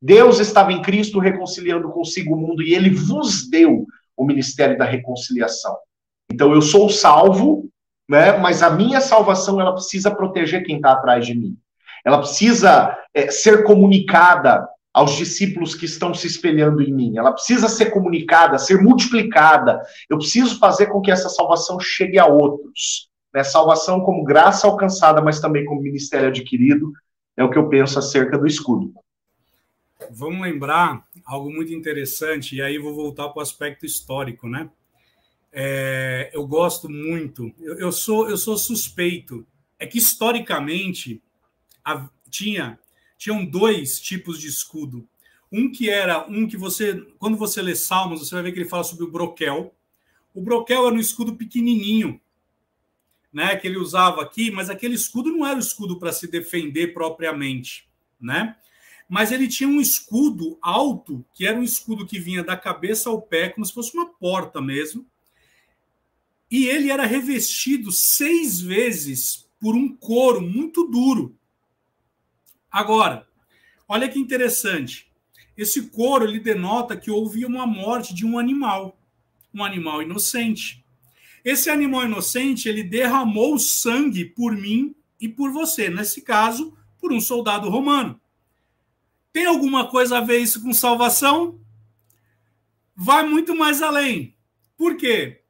Deus estava em Cristo reconciliando consigo o mundo e ele vos deu o ministério da reconciliação. Então eu sou salvo, né? Mas a minha salvação ela precisa proteger quem está atrás de mim. Ela precisa é, ser comunicada aos discípulos que estão se espelhando em mim. Ela precisa ser comunicada, ser multiplicada. Eu preciso fazer com que essa salvação chegue a outros. Né? Salvação como graça alcançada, mas também como ministério adquirido, é o que eu penso acerca do escudo. Vamos lembrar algo muito interessante, e aí vou voltar para o aspecto histórico, né? É, eu gosto muito, eu, eu, sou eu sou suspeito, é que historicamente a, tinha tinham dois tipos de escudo. Um que era um que você, quando você lê Salmos, você vai ver que ele fala sobre o broquel. O broquel era um escudo pequenininho, né, que ele usava aqui, mas aquele escudo não era o escudo para se defender propriamente, né? Mas ele tinha um escudo alto, que era um escudo que vinha da cabeça ao pé, como se fosse uma porta mesmo. E ele era revestido seis vezes por um couro muito duro. Agora, olha que interessante. Esse couro ele denota que houve uma morte de um animal, um animal inocente. Esse animal inocente ele derramou sangue por mim e por você, nesse caso, por um soldado romano. Tem alguma coisa a ver isso com salvação? Vai muito mais além. Por quê?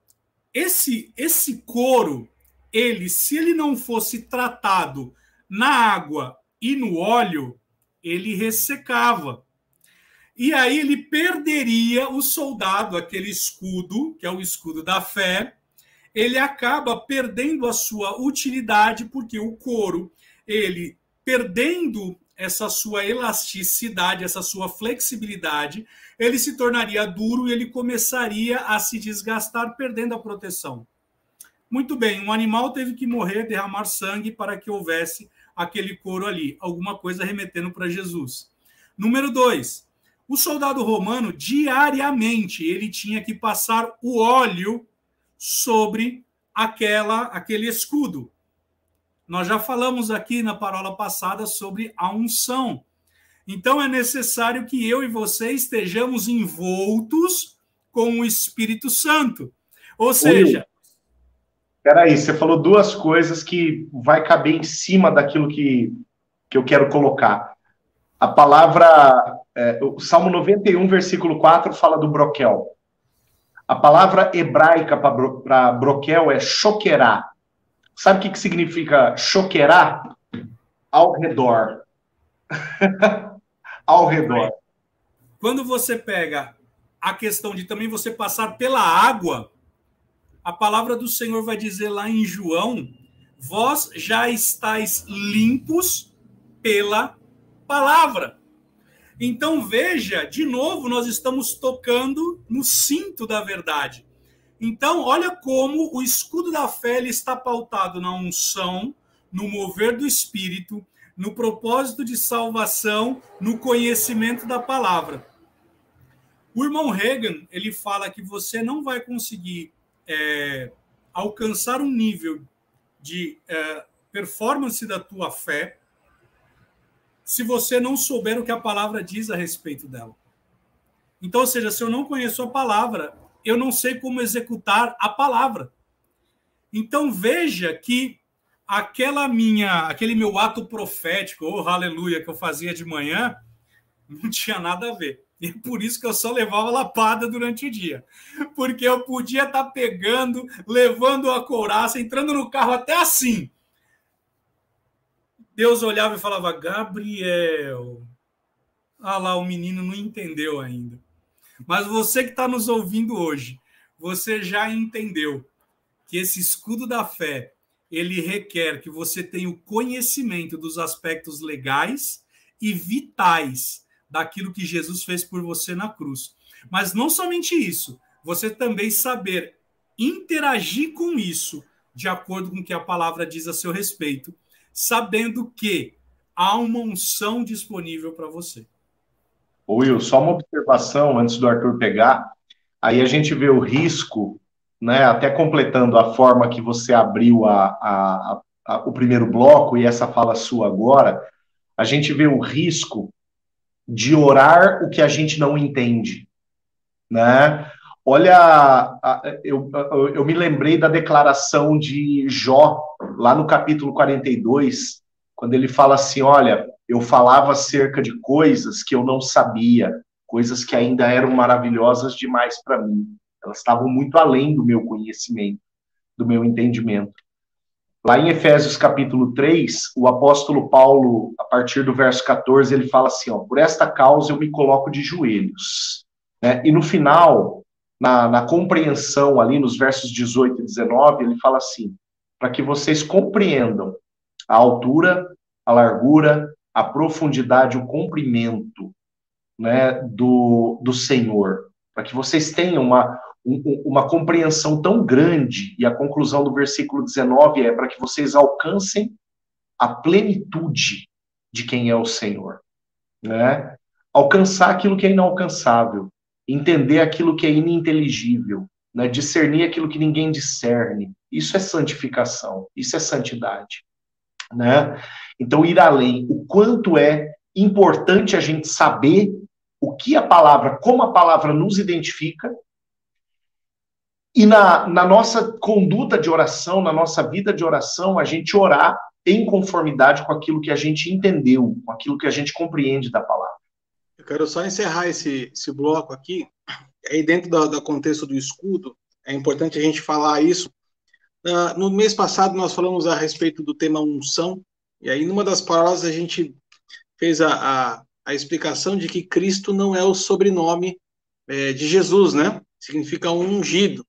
Esse esse couro, ele, se ele não fosse tratado na água e no óleo ele ressecava. E aí ele perderia o soldado, aquele escudo, que é o escudo da fé, ele acaba perdendo a sua utilidade, porque o couro, ele perdendo essa sua elasticidade, essa sua flexibilidade, ele se tornaria duro e ele começaria a se desgastar, perdendo a proteção. Muito bem, um animal teve que morrer, derramar sangue para que houvesse aquele couro ali, alguma coisa remetendo para Jesus. Número dois, o soldado romano diariamente ele tinha que passar o óleo sobre aquela aquele escudo. Nós já falamos aqui na parola passada sobre a unção. Então é necessário que eu e você estejamos envoltos com o Espírito Santo. Ou seja, Peraí, você falou duas coisas que vai caber em cima daquilo que, que eu quero colocar. A palavra, é, o Salmo 91, versículo 4, fala do broquel. A palavra hebraica para broquel é choquerá. Sabe o que, que significa choquerar? Ao redor. Ao redor. Quando você pega a questão de também você passar pela água, a palavra do Senhor vai dizer lá em João: vós já estáis limpos pela palavra. Então veja, de novo, nós estamos tocando no cinto da verdade. Então, olha como o escudo da fé está pautado na unção, no mover do espírito, no propósito de salvação, no conhecimento da palavra. O irmão Reagan, ele fala que você não vai conseguir é, alcançar um nível de é, performance da tua fé se você não souber o que a palavra diz a respeito dela. Então, ou seja, se eu não conheço a palavra, eu não sei como executar a palavra. Então veja que aquela minha, aquele meu ato profético, ou oh, aleluia, que eu fazia de manhã, não tinha nada a ver. E por isso que eu só levava lapada durante o dia. Porque eu podia estar tá pegando, levando a couraça, entrando no carro até assim. Deus olhava e falava: Gabriel. Ah lá, o menino não entendeu ainda. Mas você que está nos ouvindo hoje, você já entendeu que esse escudo da fé ele requer que você tenha o conhecimento dos aspectos legais e vitais daquilo que Jesus fez por você na cruz. Mas não somente isso, você também saber interagir com isso de acordo com o que a palavra diz a seu respeito, sabendo que há uma unção disponível para você. Will, só uma observação antes do Arthur pegar. Aí a gente vê o risco, né? Até completando a forma que você abriu a, a, a, o primeiro bloco e essa fala sua agora, a gente vê o risco de orar o que a gente não entende, né? Olha, eu, eu, me lembrei da declaração de Jó, lá no capítulo 42, quando ele fala assim: Olha, eu falava acerca de coisas que eu não sabia, coisas que ainda eram maravilhosas demais para mim. Elas estavam muito além do meu conhecimento, do meu entendimento. Lá em Efésios capítulo 3, o apóstolo Paulo, a partir do verso 14, ele fala assim: ó, Por esta causa eu me coloco de joelhos. Né? E no final, na, na compreensão, ali nos versos 18 e 19, ele fala assim: para que vocês compreendam a altura, a largura, a profundidade, o comprimento né, do, do Senhor, para que vocês tenham uma, uma compreensão tão grande, e a conclusão do versículo 19 é para que vocês alcancem a plenitude de quem é o Senhor. Né? Alcançar aquilo que é inalcançável, entender aquilo que é ininteligível, né? discernir aquilo que ninguém discerne. Isso é santificação, isso é santidade. Né? Então, ir além, o quanto é importante a gente saber o que a palavra, como a palavra nos identifica, e na, na nossa conduta de oração, na nossa vida de oração, a gente orar em conformidade com aquilo que a gente entendeu, com aquilo que a gente compreende da palavra. Eu quero só encerrar esse, esse bloco aqui. Aí, dentro do, do contexto do escudo, é importante a gente falar isso. Uh, no mês passado, nós falamos a respeito do tema unção, e aí, numa das palavras, a gente fez a, a, a explicação de que Cristo não é o sobrenome é, de Jesus, né? Significa um ungido.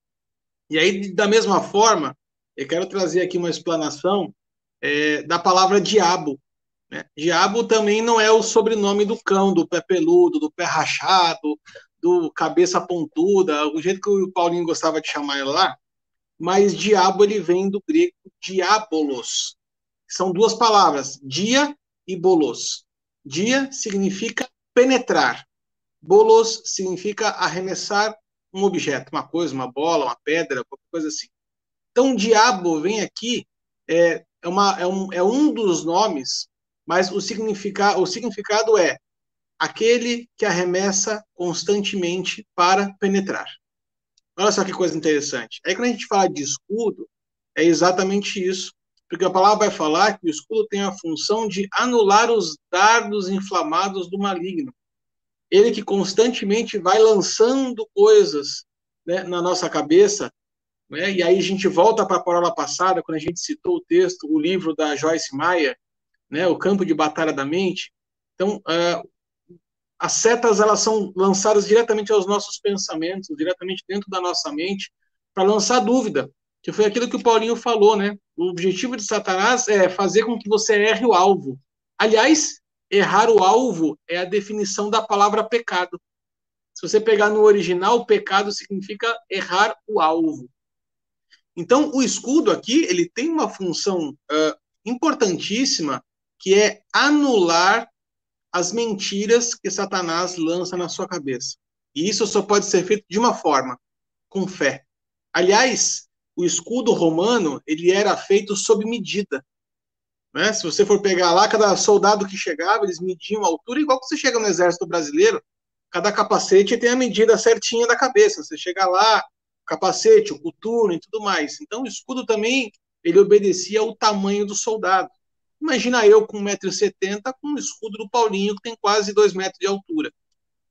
E aí, da mesma forma, eu quero trazer aqui uma explanação é, da palavra diabo. Né? Diabo também não é o sobrenome do cão, do pé peludo, do pé rachado, do cabeça pontuda, o jeito que o Paulinho gostava de chamar ele lá, mas diabo ele vem do grego diabolos. São duas palavras, dia e bolos. Dia significa penetrar. Bolos significa arremessar um objeto, uma coisa, uma bola, uma pedra, qualquer coisa assim. Então, diabo vem aqui, é, é, uma, é, um, é um dos nomes, mas o, significa, o significado é aquele que arremessa constantemente para penetrar. Olha só que coisa interessante. Aí quando a gente fala de escudo, é exatamente isso. Porque a palavra vai falar que o escudo tem a função de anular os dardos inflamados do maligno. Ele que constantemente vai lançando coisas né, na nossa cabeça, né, e aí a gente volta para a palavra passada, quando a gente citou o texto, o livro da Joyce Meyer, né, O Campo de Batalha da Mente. Então, uh, as setas elas são lançadas diretamente aos nossos pensamentos, diretamente dentro da nossa mente, para lançar dúvida, que foi aquilo que o Paulinho falou, né? O objetivo de Satanás é fazer com que você erre o alvo. Aliás, errar o alvo é a definição da palavra pecado. Se você pegar no original, pecado significa errar o alvo. Então, o escudo aqui, ele tem uma função uh, importantíssima, que é anular as mentiras que Satanás lança na sua cabeça. E isso só pode ser feito de uma forma, com fé. Aliás, o escudo romano, ele era feito sob medida. Né? Se você for pegar lá, cada soldado que chegava, eles mediam a altura, igual que você chega no exército brasileiro, cada capacete tem a medida certinha da cabeça. Você chega lá, capacete, o coturno e tudo mais. Então, o escudo também, ele obedecia ao tamanho do soldado. Imagina eu com 1,70m com o escudo do Paulinho, que tem quase 2 metros de altura.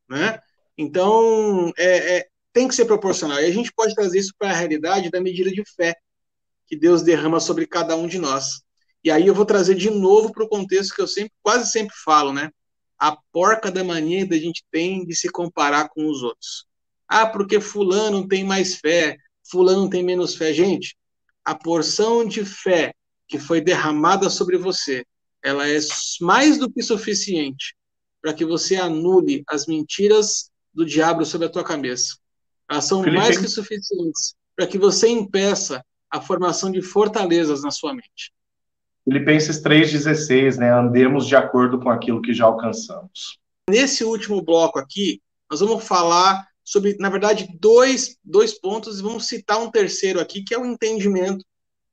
Né? Então, é, é, tem que ser proporcional. E a gente pode trazer isso para a realidade da medida de fé que Deus derrama sobre cada um de nós. E aí eu vou trazer de novo para o contexto que eu sempre, quase sempre falo, né? A porca da mania da gente tem de se comparar com os outros. Ah, porque fulano tem mais fé, fulano tem menos fé. Gente, a porção de fé que foi derramada sobre você, ela é mais do que suficiente para que você anule as mentiras do diabo sobre a tua cabeça. Elas são mais que suficientes para que você impeça a formação de fortalezas na sua mente. Filipenses 3,16, né? Andemos de acordo com aquilo que já alcançamos. Nesse último bloco aqui, nós vamos falar sobre, na verdade, dois, dois pontos, e vamos citar um terceiro aqui, que é o entendimento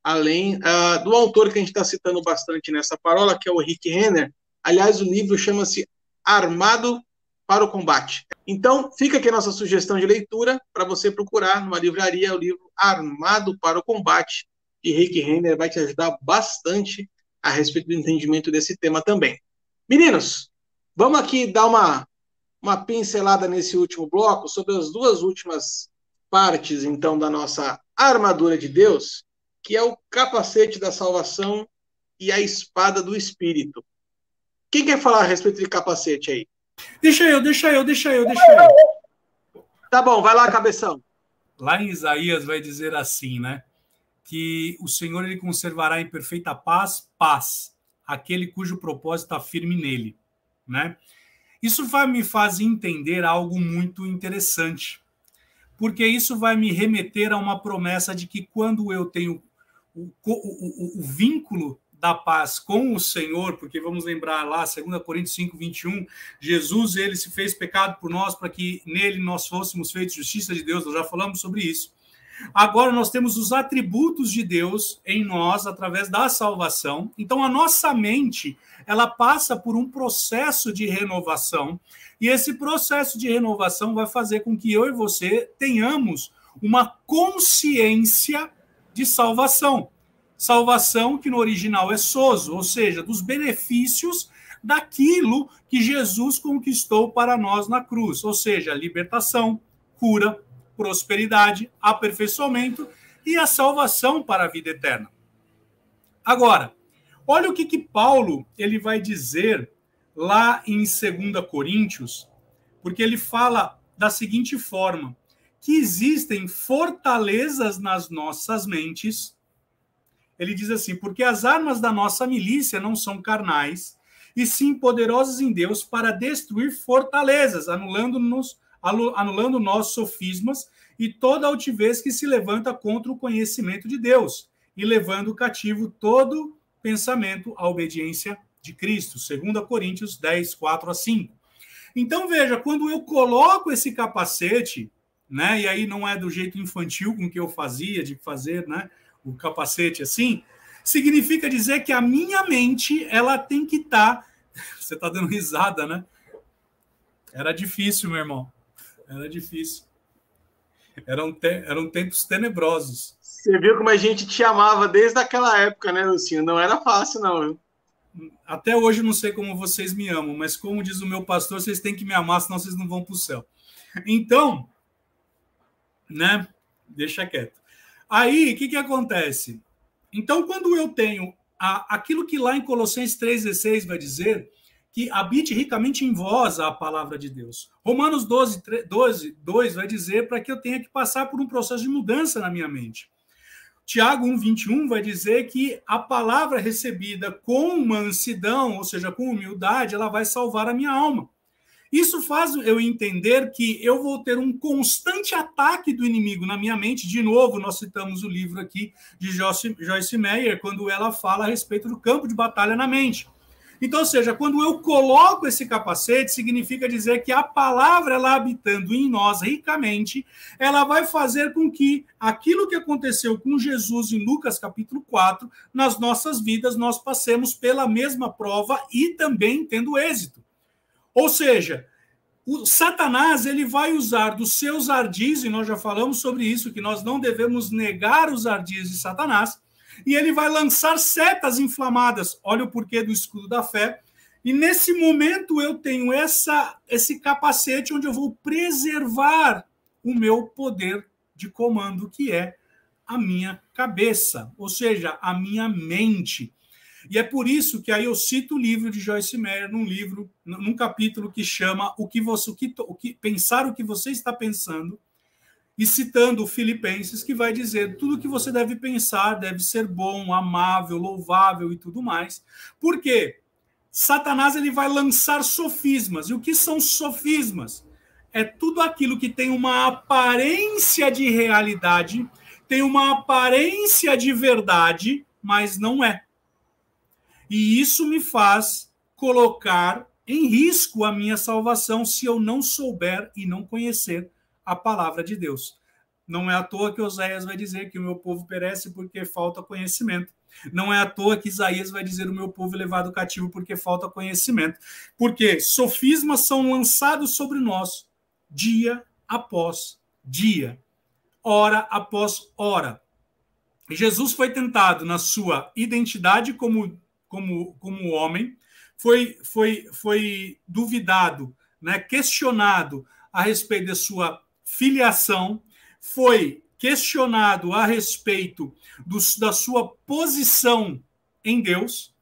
além uh, do autor que a gente está citando bastante nessa parola, que é o Rick Renner. Aliás, o livro chama-se Armado para o Combate. Então, fica aqui a nossa sugestão de leitura para você procurar numa livraria o livro Armado para o Combate, de Rick Renner vai te ajudar bastante a respeito do entendimento desse tema também. Meninos, vamos aqui dar uma, uma pincelada nesse último bloco sobre as duas últimas partes, então, da nossa armadura de Deus que é o capacete da salvação e a espada do Espírito. Quem quer falar a respeito de capacete aí? Deixa eu, deixa eu, deixa eu, deixa eu. Tá bom, vai lá, cabeção. Lá em Isaías vai dizer assim, né? Que o Senhor ele conservará em perfeita paz, paz, aquele cujo propósito está firme nele, né? Isso vai me fazer entender algo muito interessante, porque isso vai me remeter a uma promessa de que quando eu tenho o, o, o, vínculo da paz com o Senhor, porque vamos lembrar lá, 2 Coríntios 5, 21, Jesus, ele se fez pecado por nós para que nele nós fôssemos feitos justiça de Deus, nós já falamos sobre isso. Agora nós temos os atributos de Deus em nós através da salvação. Então a nossa mente, ela passa por um processo de renovação, e esse processo de renovação vai fazer com que eu e você tenhamos uma consciência de salvação. Salvação que no original é soso, ou seja, dos benefícios daquilo que Jesus conquistou para nós na cruz, ou seja, libertação, cura, prosperidade, aperfeiçoamento e a salvação para a vida eterna. Agora, olha o que, que Paulo ele vai dizer lá em 2 Coríntios, porque ele fala da seguinte forma: que existem fortalezas nas nossas mentes. Ele diz assim: porque as armas da nossa milícia não são carnais, e sim poderosas em Deus para destruir fortalezas, anulando-nos, anulando nossos sofismas e toda altivez que se levanta contra o conhecimento de Deus, e levando cativo todo pensamento à obediência de Cristo. 2 Coríntios 10, 4 a 5. Então, veja, quando eu coloco esse capacete, né, e aí não é do jeito infantil com que eu fazia, de fazer né, o capacete assim, significa dizer que a minha mente ela tem que estar. Tá... Você está dando risada, né? Era difícil, meu irmão. Era difícil. Eram, te... eram tempos tenebrosos. Você viu como a gente te amava desde aquela época, né, Lucinho? Não era fácil, não. Até hoje não sei como vocês me amam, mas como diz o meu pastor, vocês têm que me amar, senão vocês não vão para o céu. Então, né? Deixa quieto. Aí, o que, que acontece? Então, quando eu tenho a, aquilo que lá em Colossenses 3,16 vai dizer, que habite ricamente em vós a palavra de Deus. Romanos 12, 12 2 vai dizer para que eu tenha que passar por um processo de mudança na minha mente. Tiago 1,21 vai dizer que a palavra recebida com mansidão, ou seja, com humildade, ela vai salvar a minha alma. Isso faz eu entender que eu vou ter um constante ataque do inimigo na minha mente. De novo, nós citamos o livro aqui de Joyce Meyer, quando ela fala a respeito do campo de batalha na mente. Então, ou seja, quando eu coloco esse capacete, significa dizer que a palavra, ela habitando em nós ricamente, ela vai fazer com que aquilo que aconteceu com Jesus em Lucas capítulo 4, nas nossas vidas, nós passemos pela mesma prova e também tendo êxito. Ou seja, o Satanás ele vai usar dos seus ardis, e nós já falamos sobre isso, que nós não devemos negar os ardis de Satanás, e ele vai lançar setas inflamadas. Olha o porquê do escudo da fé. E nesse momento eu tenho essa esse capacete onde eu vou preservar o meu poder de comando, que é a minha cabeça, ou seja, a minha mente. E é por isso que aí eu cito o livro de Joyce Meyer num livro, num capítulo que chama o que você o que, o que pensar o que você está pensando e citando o Filipenses que vai dizer tudo que você deve pensar deve ser bom, amável, louvável e tudo mais. Por quê? Satanás ele vai lançar sofismas. E o que são sofismas? É tudo aquilo que tem uma aparência de realidade, tem uma aparência de verdade, mas não é. E isso me faz colocar em risco a minha salvação se eu não souber e não conhecer a palavra de Deus. Não é à toa que Oséias vai dizer que o meu povo perece porque falta conhecimento. Não é à toa que Isaías vai dizer o meu povo é levado cativo porque falta conhecimento. Porque sofismas são lançados sobre nós dia após dia, hora após hora. Jesus foi tentado na sua identidade como como, como homem, foi, foi, foi duvidado, né, questionado a respeito da sua filiação, foi questionado a respeito do, da sua posição em Deus.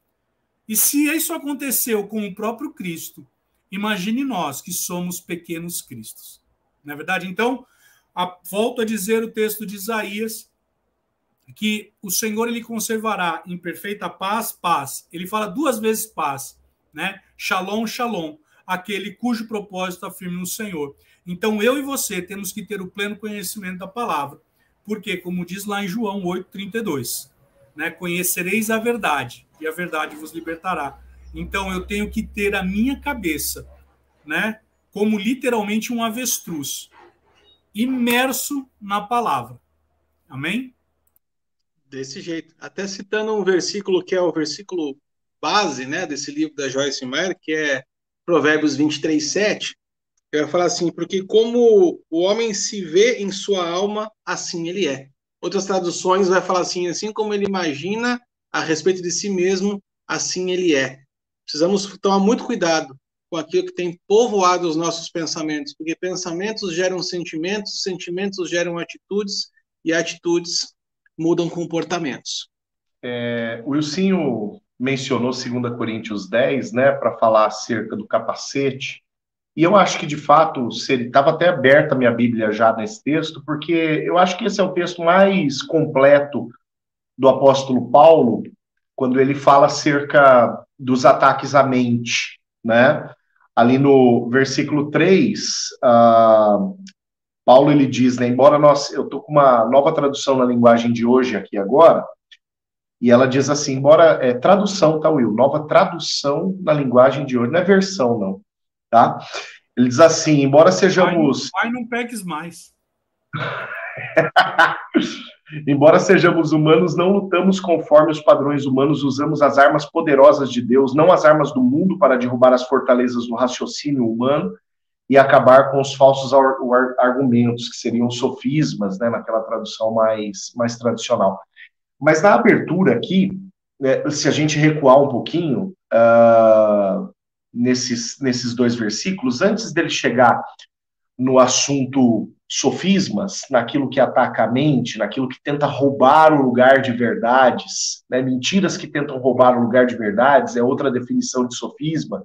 E se isso aconteceu com o próprio Cristo, imagine nós que somos pequenos cristos. Não é verdade? Então, a, volto a dizer o texto de Isaías, que o Senhor ele conservará em perfeita paz, paz. Ele fala duas vezes paz, né? Shalom, shalom, aquele cujo propósito afirma no Senhor. Então eu e você temos que ter o pleno conhecimento da palavra, porque como diz lá em João 8:32, né? Conhecereis a verdade e a verdade vos libertará. Então eu tenho que ter a minha cabeça, né? Como literalmente um avestruz, imerso na palavra. Amém? Desse jeito. Até citando um versículo que é o versículo base né, desse livro da Joyce Meyer, que é Provérbios 23, 7, eu ia falar assim, porque como o homem se vê em sua alma, assim ele é. Outras traduções vai falar assim, assim como ele imagina a respeito de si mesmo, assim ele é. Precisamos tomar muito cuidado com aquilo que tem povoado os nossos pensamentos, porque pensamentos geram sentimentos, sentimentos geram atitudes, e atitudes mudam comportamentos. É, o Wilsinho mencionou 2 Coríntios 10, né, para falar acerca do capacete, E eu acho que, de fato, estava até aberta a minha Bíblia já nesse texto, porque eu acho que esse é o texto mais completo do apóstolo Paulo, quando ele fala acerca dos ataques à mente, né? Ali no versículo 3, uh, Paulo ele diz, né, embora nós, eu tô com uma nova tradução na linguagem de hoje aqui agora, e ela diz assim, embora, é tradução, tá, Will? Nova tradução na linguagem de hoje, não é versão, não, tá? Ele diz assim, embora sejamos... Pai, não peques mais. Embora sejamos humanos, não lutamos conforme os padrões humanos, usamos as armas poderosas de Deus, não as armas do mundo para derrubar as fortalezas do raciocínio humano e acabar com os falsos argumentos, que seriam sofismas, né, naquela tradução mais, mais tradicional. Mas na abertura aqui, né, se a gente recuar um pouquinho uh, nesses, nesses dois versículos, antes dele chegar no assunto sofismas, naquilo que ataca a mente, naquilo que tenta roubar o lugar de verdades, né? mentiras que tentam roubar o lugar de verdades, é outra definição de sofisma.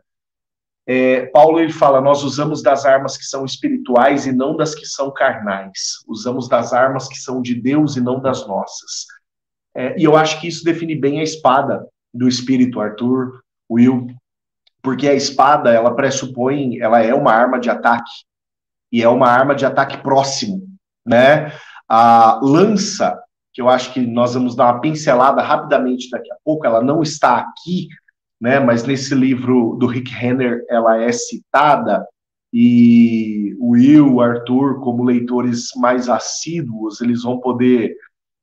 É, Paulo ele fala: nós usamos das armas que são espirituais e não das que são carnais. Usamos das armas que são de Deus e não das nossas. É, e eu acho que isso define bem a espada do espírito, Arthur, Will, porque a espada ela pressupõe, ela é uma arma de ataque e é uma arma de ataque próximo, né? A lança, que eu acho que nós vamos dar uma pincelada rapidamente daqui a pouco, ela não está aqui, né? Mas nesse livro do Rick Renner ela é citada e o Will, o Arthur, como leitores mais assíduos, eles vão poder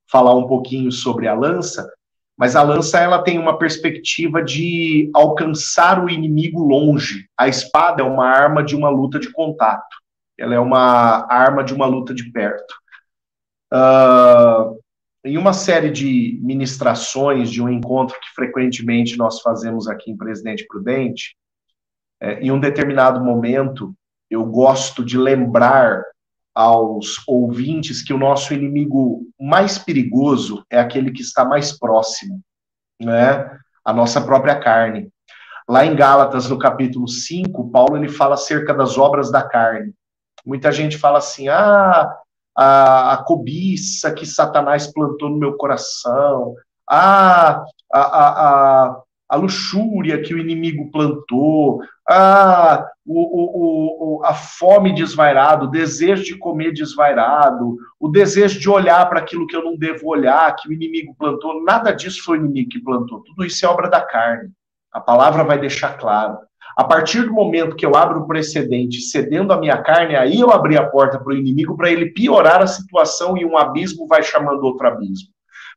falar um pouquinho sobre a lança, mas a lança ela tem uma perspectiva de alcançar o inimigo longe. A espada é uma arma de uma luta de contato ela é uma arma de uma luta de perto. Uh, em uma série de ministrações, de um encontro que frequentemente nós fazemos aqui em Presidente Prudente, é, em um determinado momento, eu gosto de lembrar aos ouvintes que o nosso inimigo mais perigoso é aquele que está mais próximo, né? A nossa própria carne. Lá em Gálatas, no capítulo 5, Paulo ele fala acerca das obras da carne. Muita gente fala assim: ah, a, a cobiça que Satanás plantou no meu coração, ah, a, a, a, a luxúria que o inimigo plantou, ah, o, o, o, a fome desvairada, o desejo de comer desvairado, o desejo de olhar para aquilo que eu não devo olhar, que o inimigo plantou, nada disso foi o inimigo que plantou, tudo isso é obra da carne. A palavra vai deixar claro. A partir do momento que eu abro o precedente cedendo a minha carne, aí eu abri a porta para o inimigo para ele piorar a situação e um abismo vai chamando outro abismo.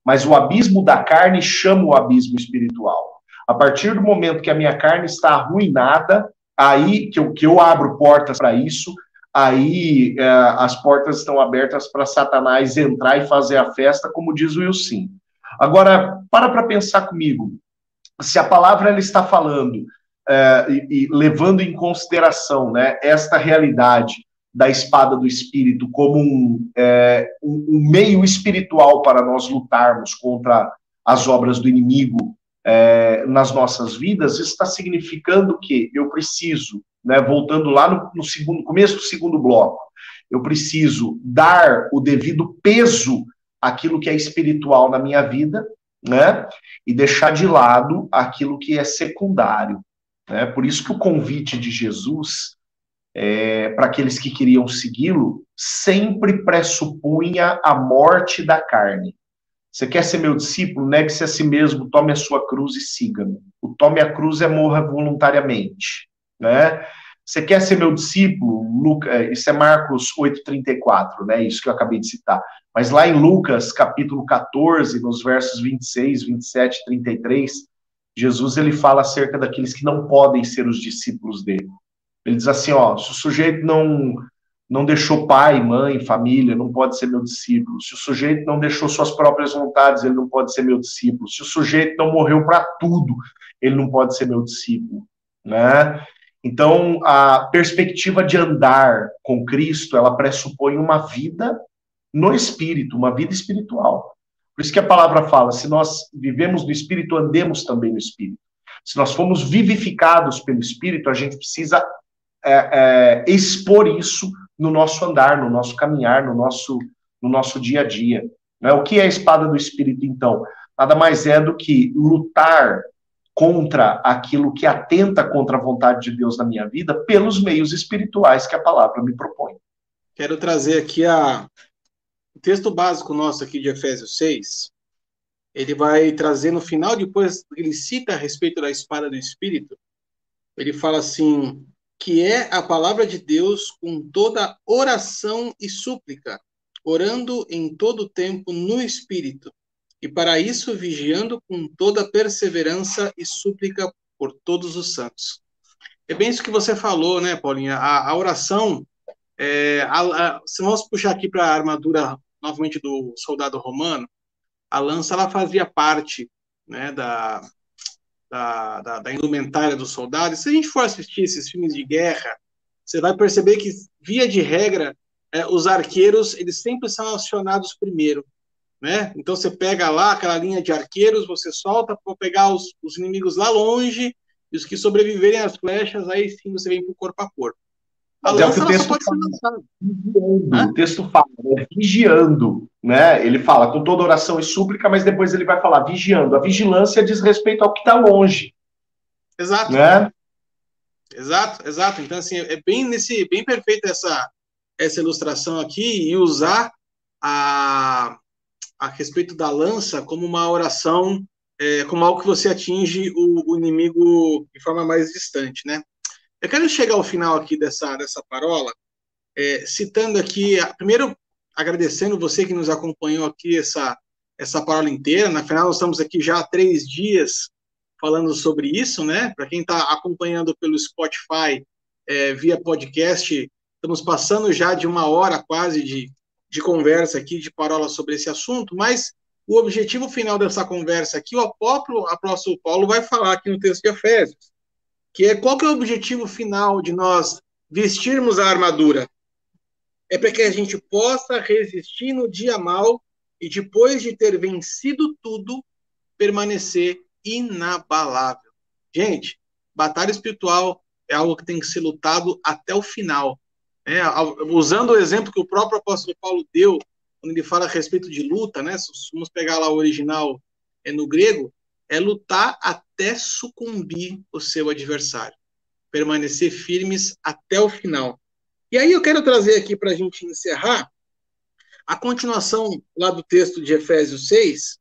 Mas o abismo da carne chama o abismo espiritual. A partir do momento que a minha carne está arruinada, aí que eu, que eu abro portas para isso, aí é, as portas estão abertas para Satanás entrar e fazer a festa, como diz o Wilson. Agora, para para pensar comigo. Se a palavra ela está falando é, e, e, levando em consideração né, esta realidade da espada do espírito como um, é, um, um, meio espiritual para nós lutarmos contra as obras do inimigo é, nas nossas vidas, isso está significando que eu preciso, né, voltando lá no, no segundo começo do segundo bloco, eu preciso dar o devido peso àquilo que é espiritual na minha vida, né? E deixar de lado aquilo que é secundário. Né? Por isso que o convite de Jesus é, para aqueles que queriam segui-lo sempre pressupunha a morte da carne. Você quer ser meu discípulo? Negue-se a si mesmo, tome a sua cruz e siga-me. O tome a cruz é morra voluntariamente. Né? Você quer ser meu discípulo? Luca, é, isso é Marcos 8,34, né? Isso que eu acabei de citar. Mas lá em Lucas, capítulo 14, nos versos 26, 27 e 33, Jesus ele fala acerca daqueles que não podem ser os discípulos dele. Ele diz assim, ó, se o sujeito não não deixou pai, mãe, família, não pode ser meu discípulo. Se o sujeito não deixou suas próprias vontades, ele não pode ser meu discípulo. Se o sujeito não morreu para tudo, ele não pode ser meu discípulo, né? Então, a perspectiva de andar com Cristo, ela pressupõe uma vida no espírito, uma vida espiritual. Por isso que a palavra fala: se nós vivemos no Espírito, andemos também no Espírito. Se nós fomos vivificados pelo Espírito, a gente precisa é, é, expor isso no nosso andar, no nosso caminhar, no nosso, no nosso dia a dia. Né? O que é a espada do Espírito, então? Nada mais é do que lutar contra aquilo que atenta contra a vontade de Deus na minha vida pelos meios espirituais que a palavra me propõe. Quero trazer aqui a... o texto básico nosso aqui de Efésios 6. Ele vai trazer no final, depois ele cita a respeito da espada do Espírito, ele fala assim, que é a palavra de Deus com toda oração e súplica, orando em todo tempo no Espírito, e para isso vigiando com toda perseverança e súplica por todos os santos. É bem isso que você falou, né, Paulinha? A, a oração, é, a, a, se nós puxar aqui para a armadura novamente do soldado romano, a lança ela fazia parte né, da, da, da, da indumentária dos soldados. Se a gente for assistir esses filmes de guerra, você vai perceber que, via de regra, é, os arqueiros eles sempre são acionados primeiro. Né? Então você pega lá aquela linha de arqueiros, você solta para pegar os, os, inimigos lá longe, e os que sobreviverem às flechas, aí sim você vem para o corpo a corpo. A é o que o texto fala. O texto fala, né? vigiando, né? Ele fala com toda oração e súplica, mas depois ele vai falar vigiando. A vigilância diz respeito ao que está longe. Exato. Né? Exato, exato. Então assim, é bem nesse, bem perfeita essa essa ilustração aqui e usar a a respeito da lança como uma oração, é, como algo que você atinge o, o inimigo de forma mais distante, né? Eu quero chegar ao final aqui dessa, dessa parola, é, citando aqui, primeiro agradecendo você que nos acompanhou aqui essa, essa parola inteira. Na final, nós estamos aqui já há três dias falando sobre isso, né? Para quem está acompanhando pelo Spotify é, via podcast, estamos passando já de uma hora quase de, de conversa aqui, de parola sobre esse assunto, mas o objetivo final dessa conversa aqui, o próprio apóstolo Paulo vai falar aqui no texto de Efésios que é qual que é o objetivo final de nós vestirmos a armadura? É para que a gente possa resistir no dia mal e depois de ter vencido tudo, permanecer inabalável. Gente, batalha espiritual é algo que tem que ser lutado até o final. É, usando o exemplo que o próprio apóstolo Paulo deu, quando ele fala a respeito de luta, né? Se vamos pegar lá o original é no grego, é lutar até sucumbir o seu adversário, permanecer firmes até o final. E aí eu quero trazer aqui para a gente encerrar a continuação lá do texto de Efésios 6,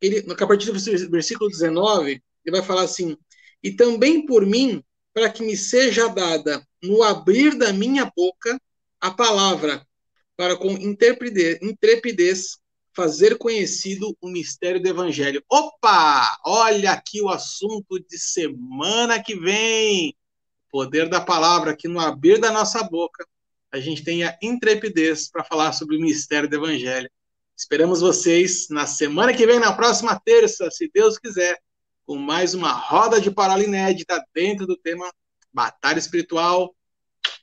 ele, a partir do versículo 19, ele vai falar assim: E também por mim, para que me seja dada no abrir da minha boca a palavra, para com intrepidez fazer conhecido o mistério do evangelho. Opa! Olha aqui o assunto de semana que vem. Poder da palavra aqui no abrir da nossa boca. A gente tem a intrepidez para falar sobre o mistério do evangelho. Esperamos vocês na semana que vem, na próxima terça, se Deus quiser, com mais uma roda de parola inédita dentro do tema Batalha Espiritual.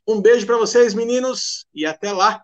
Um beijo para vocês, meninos, e até lá!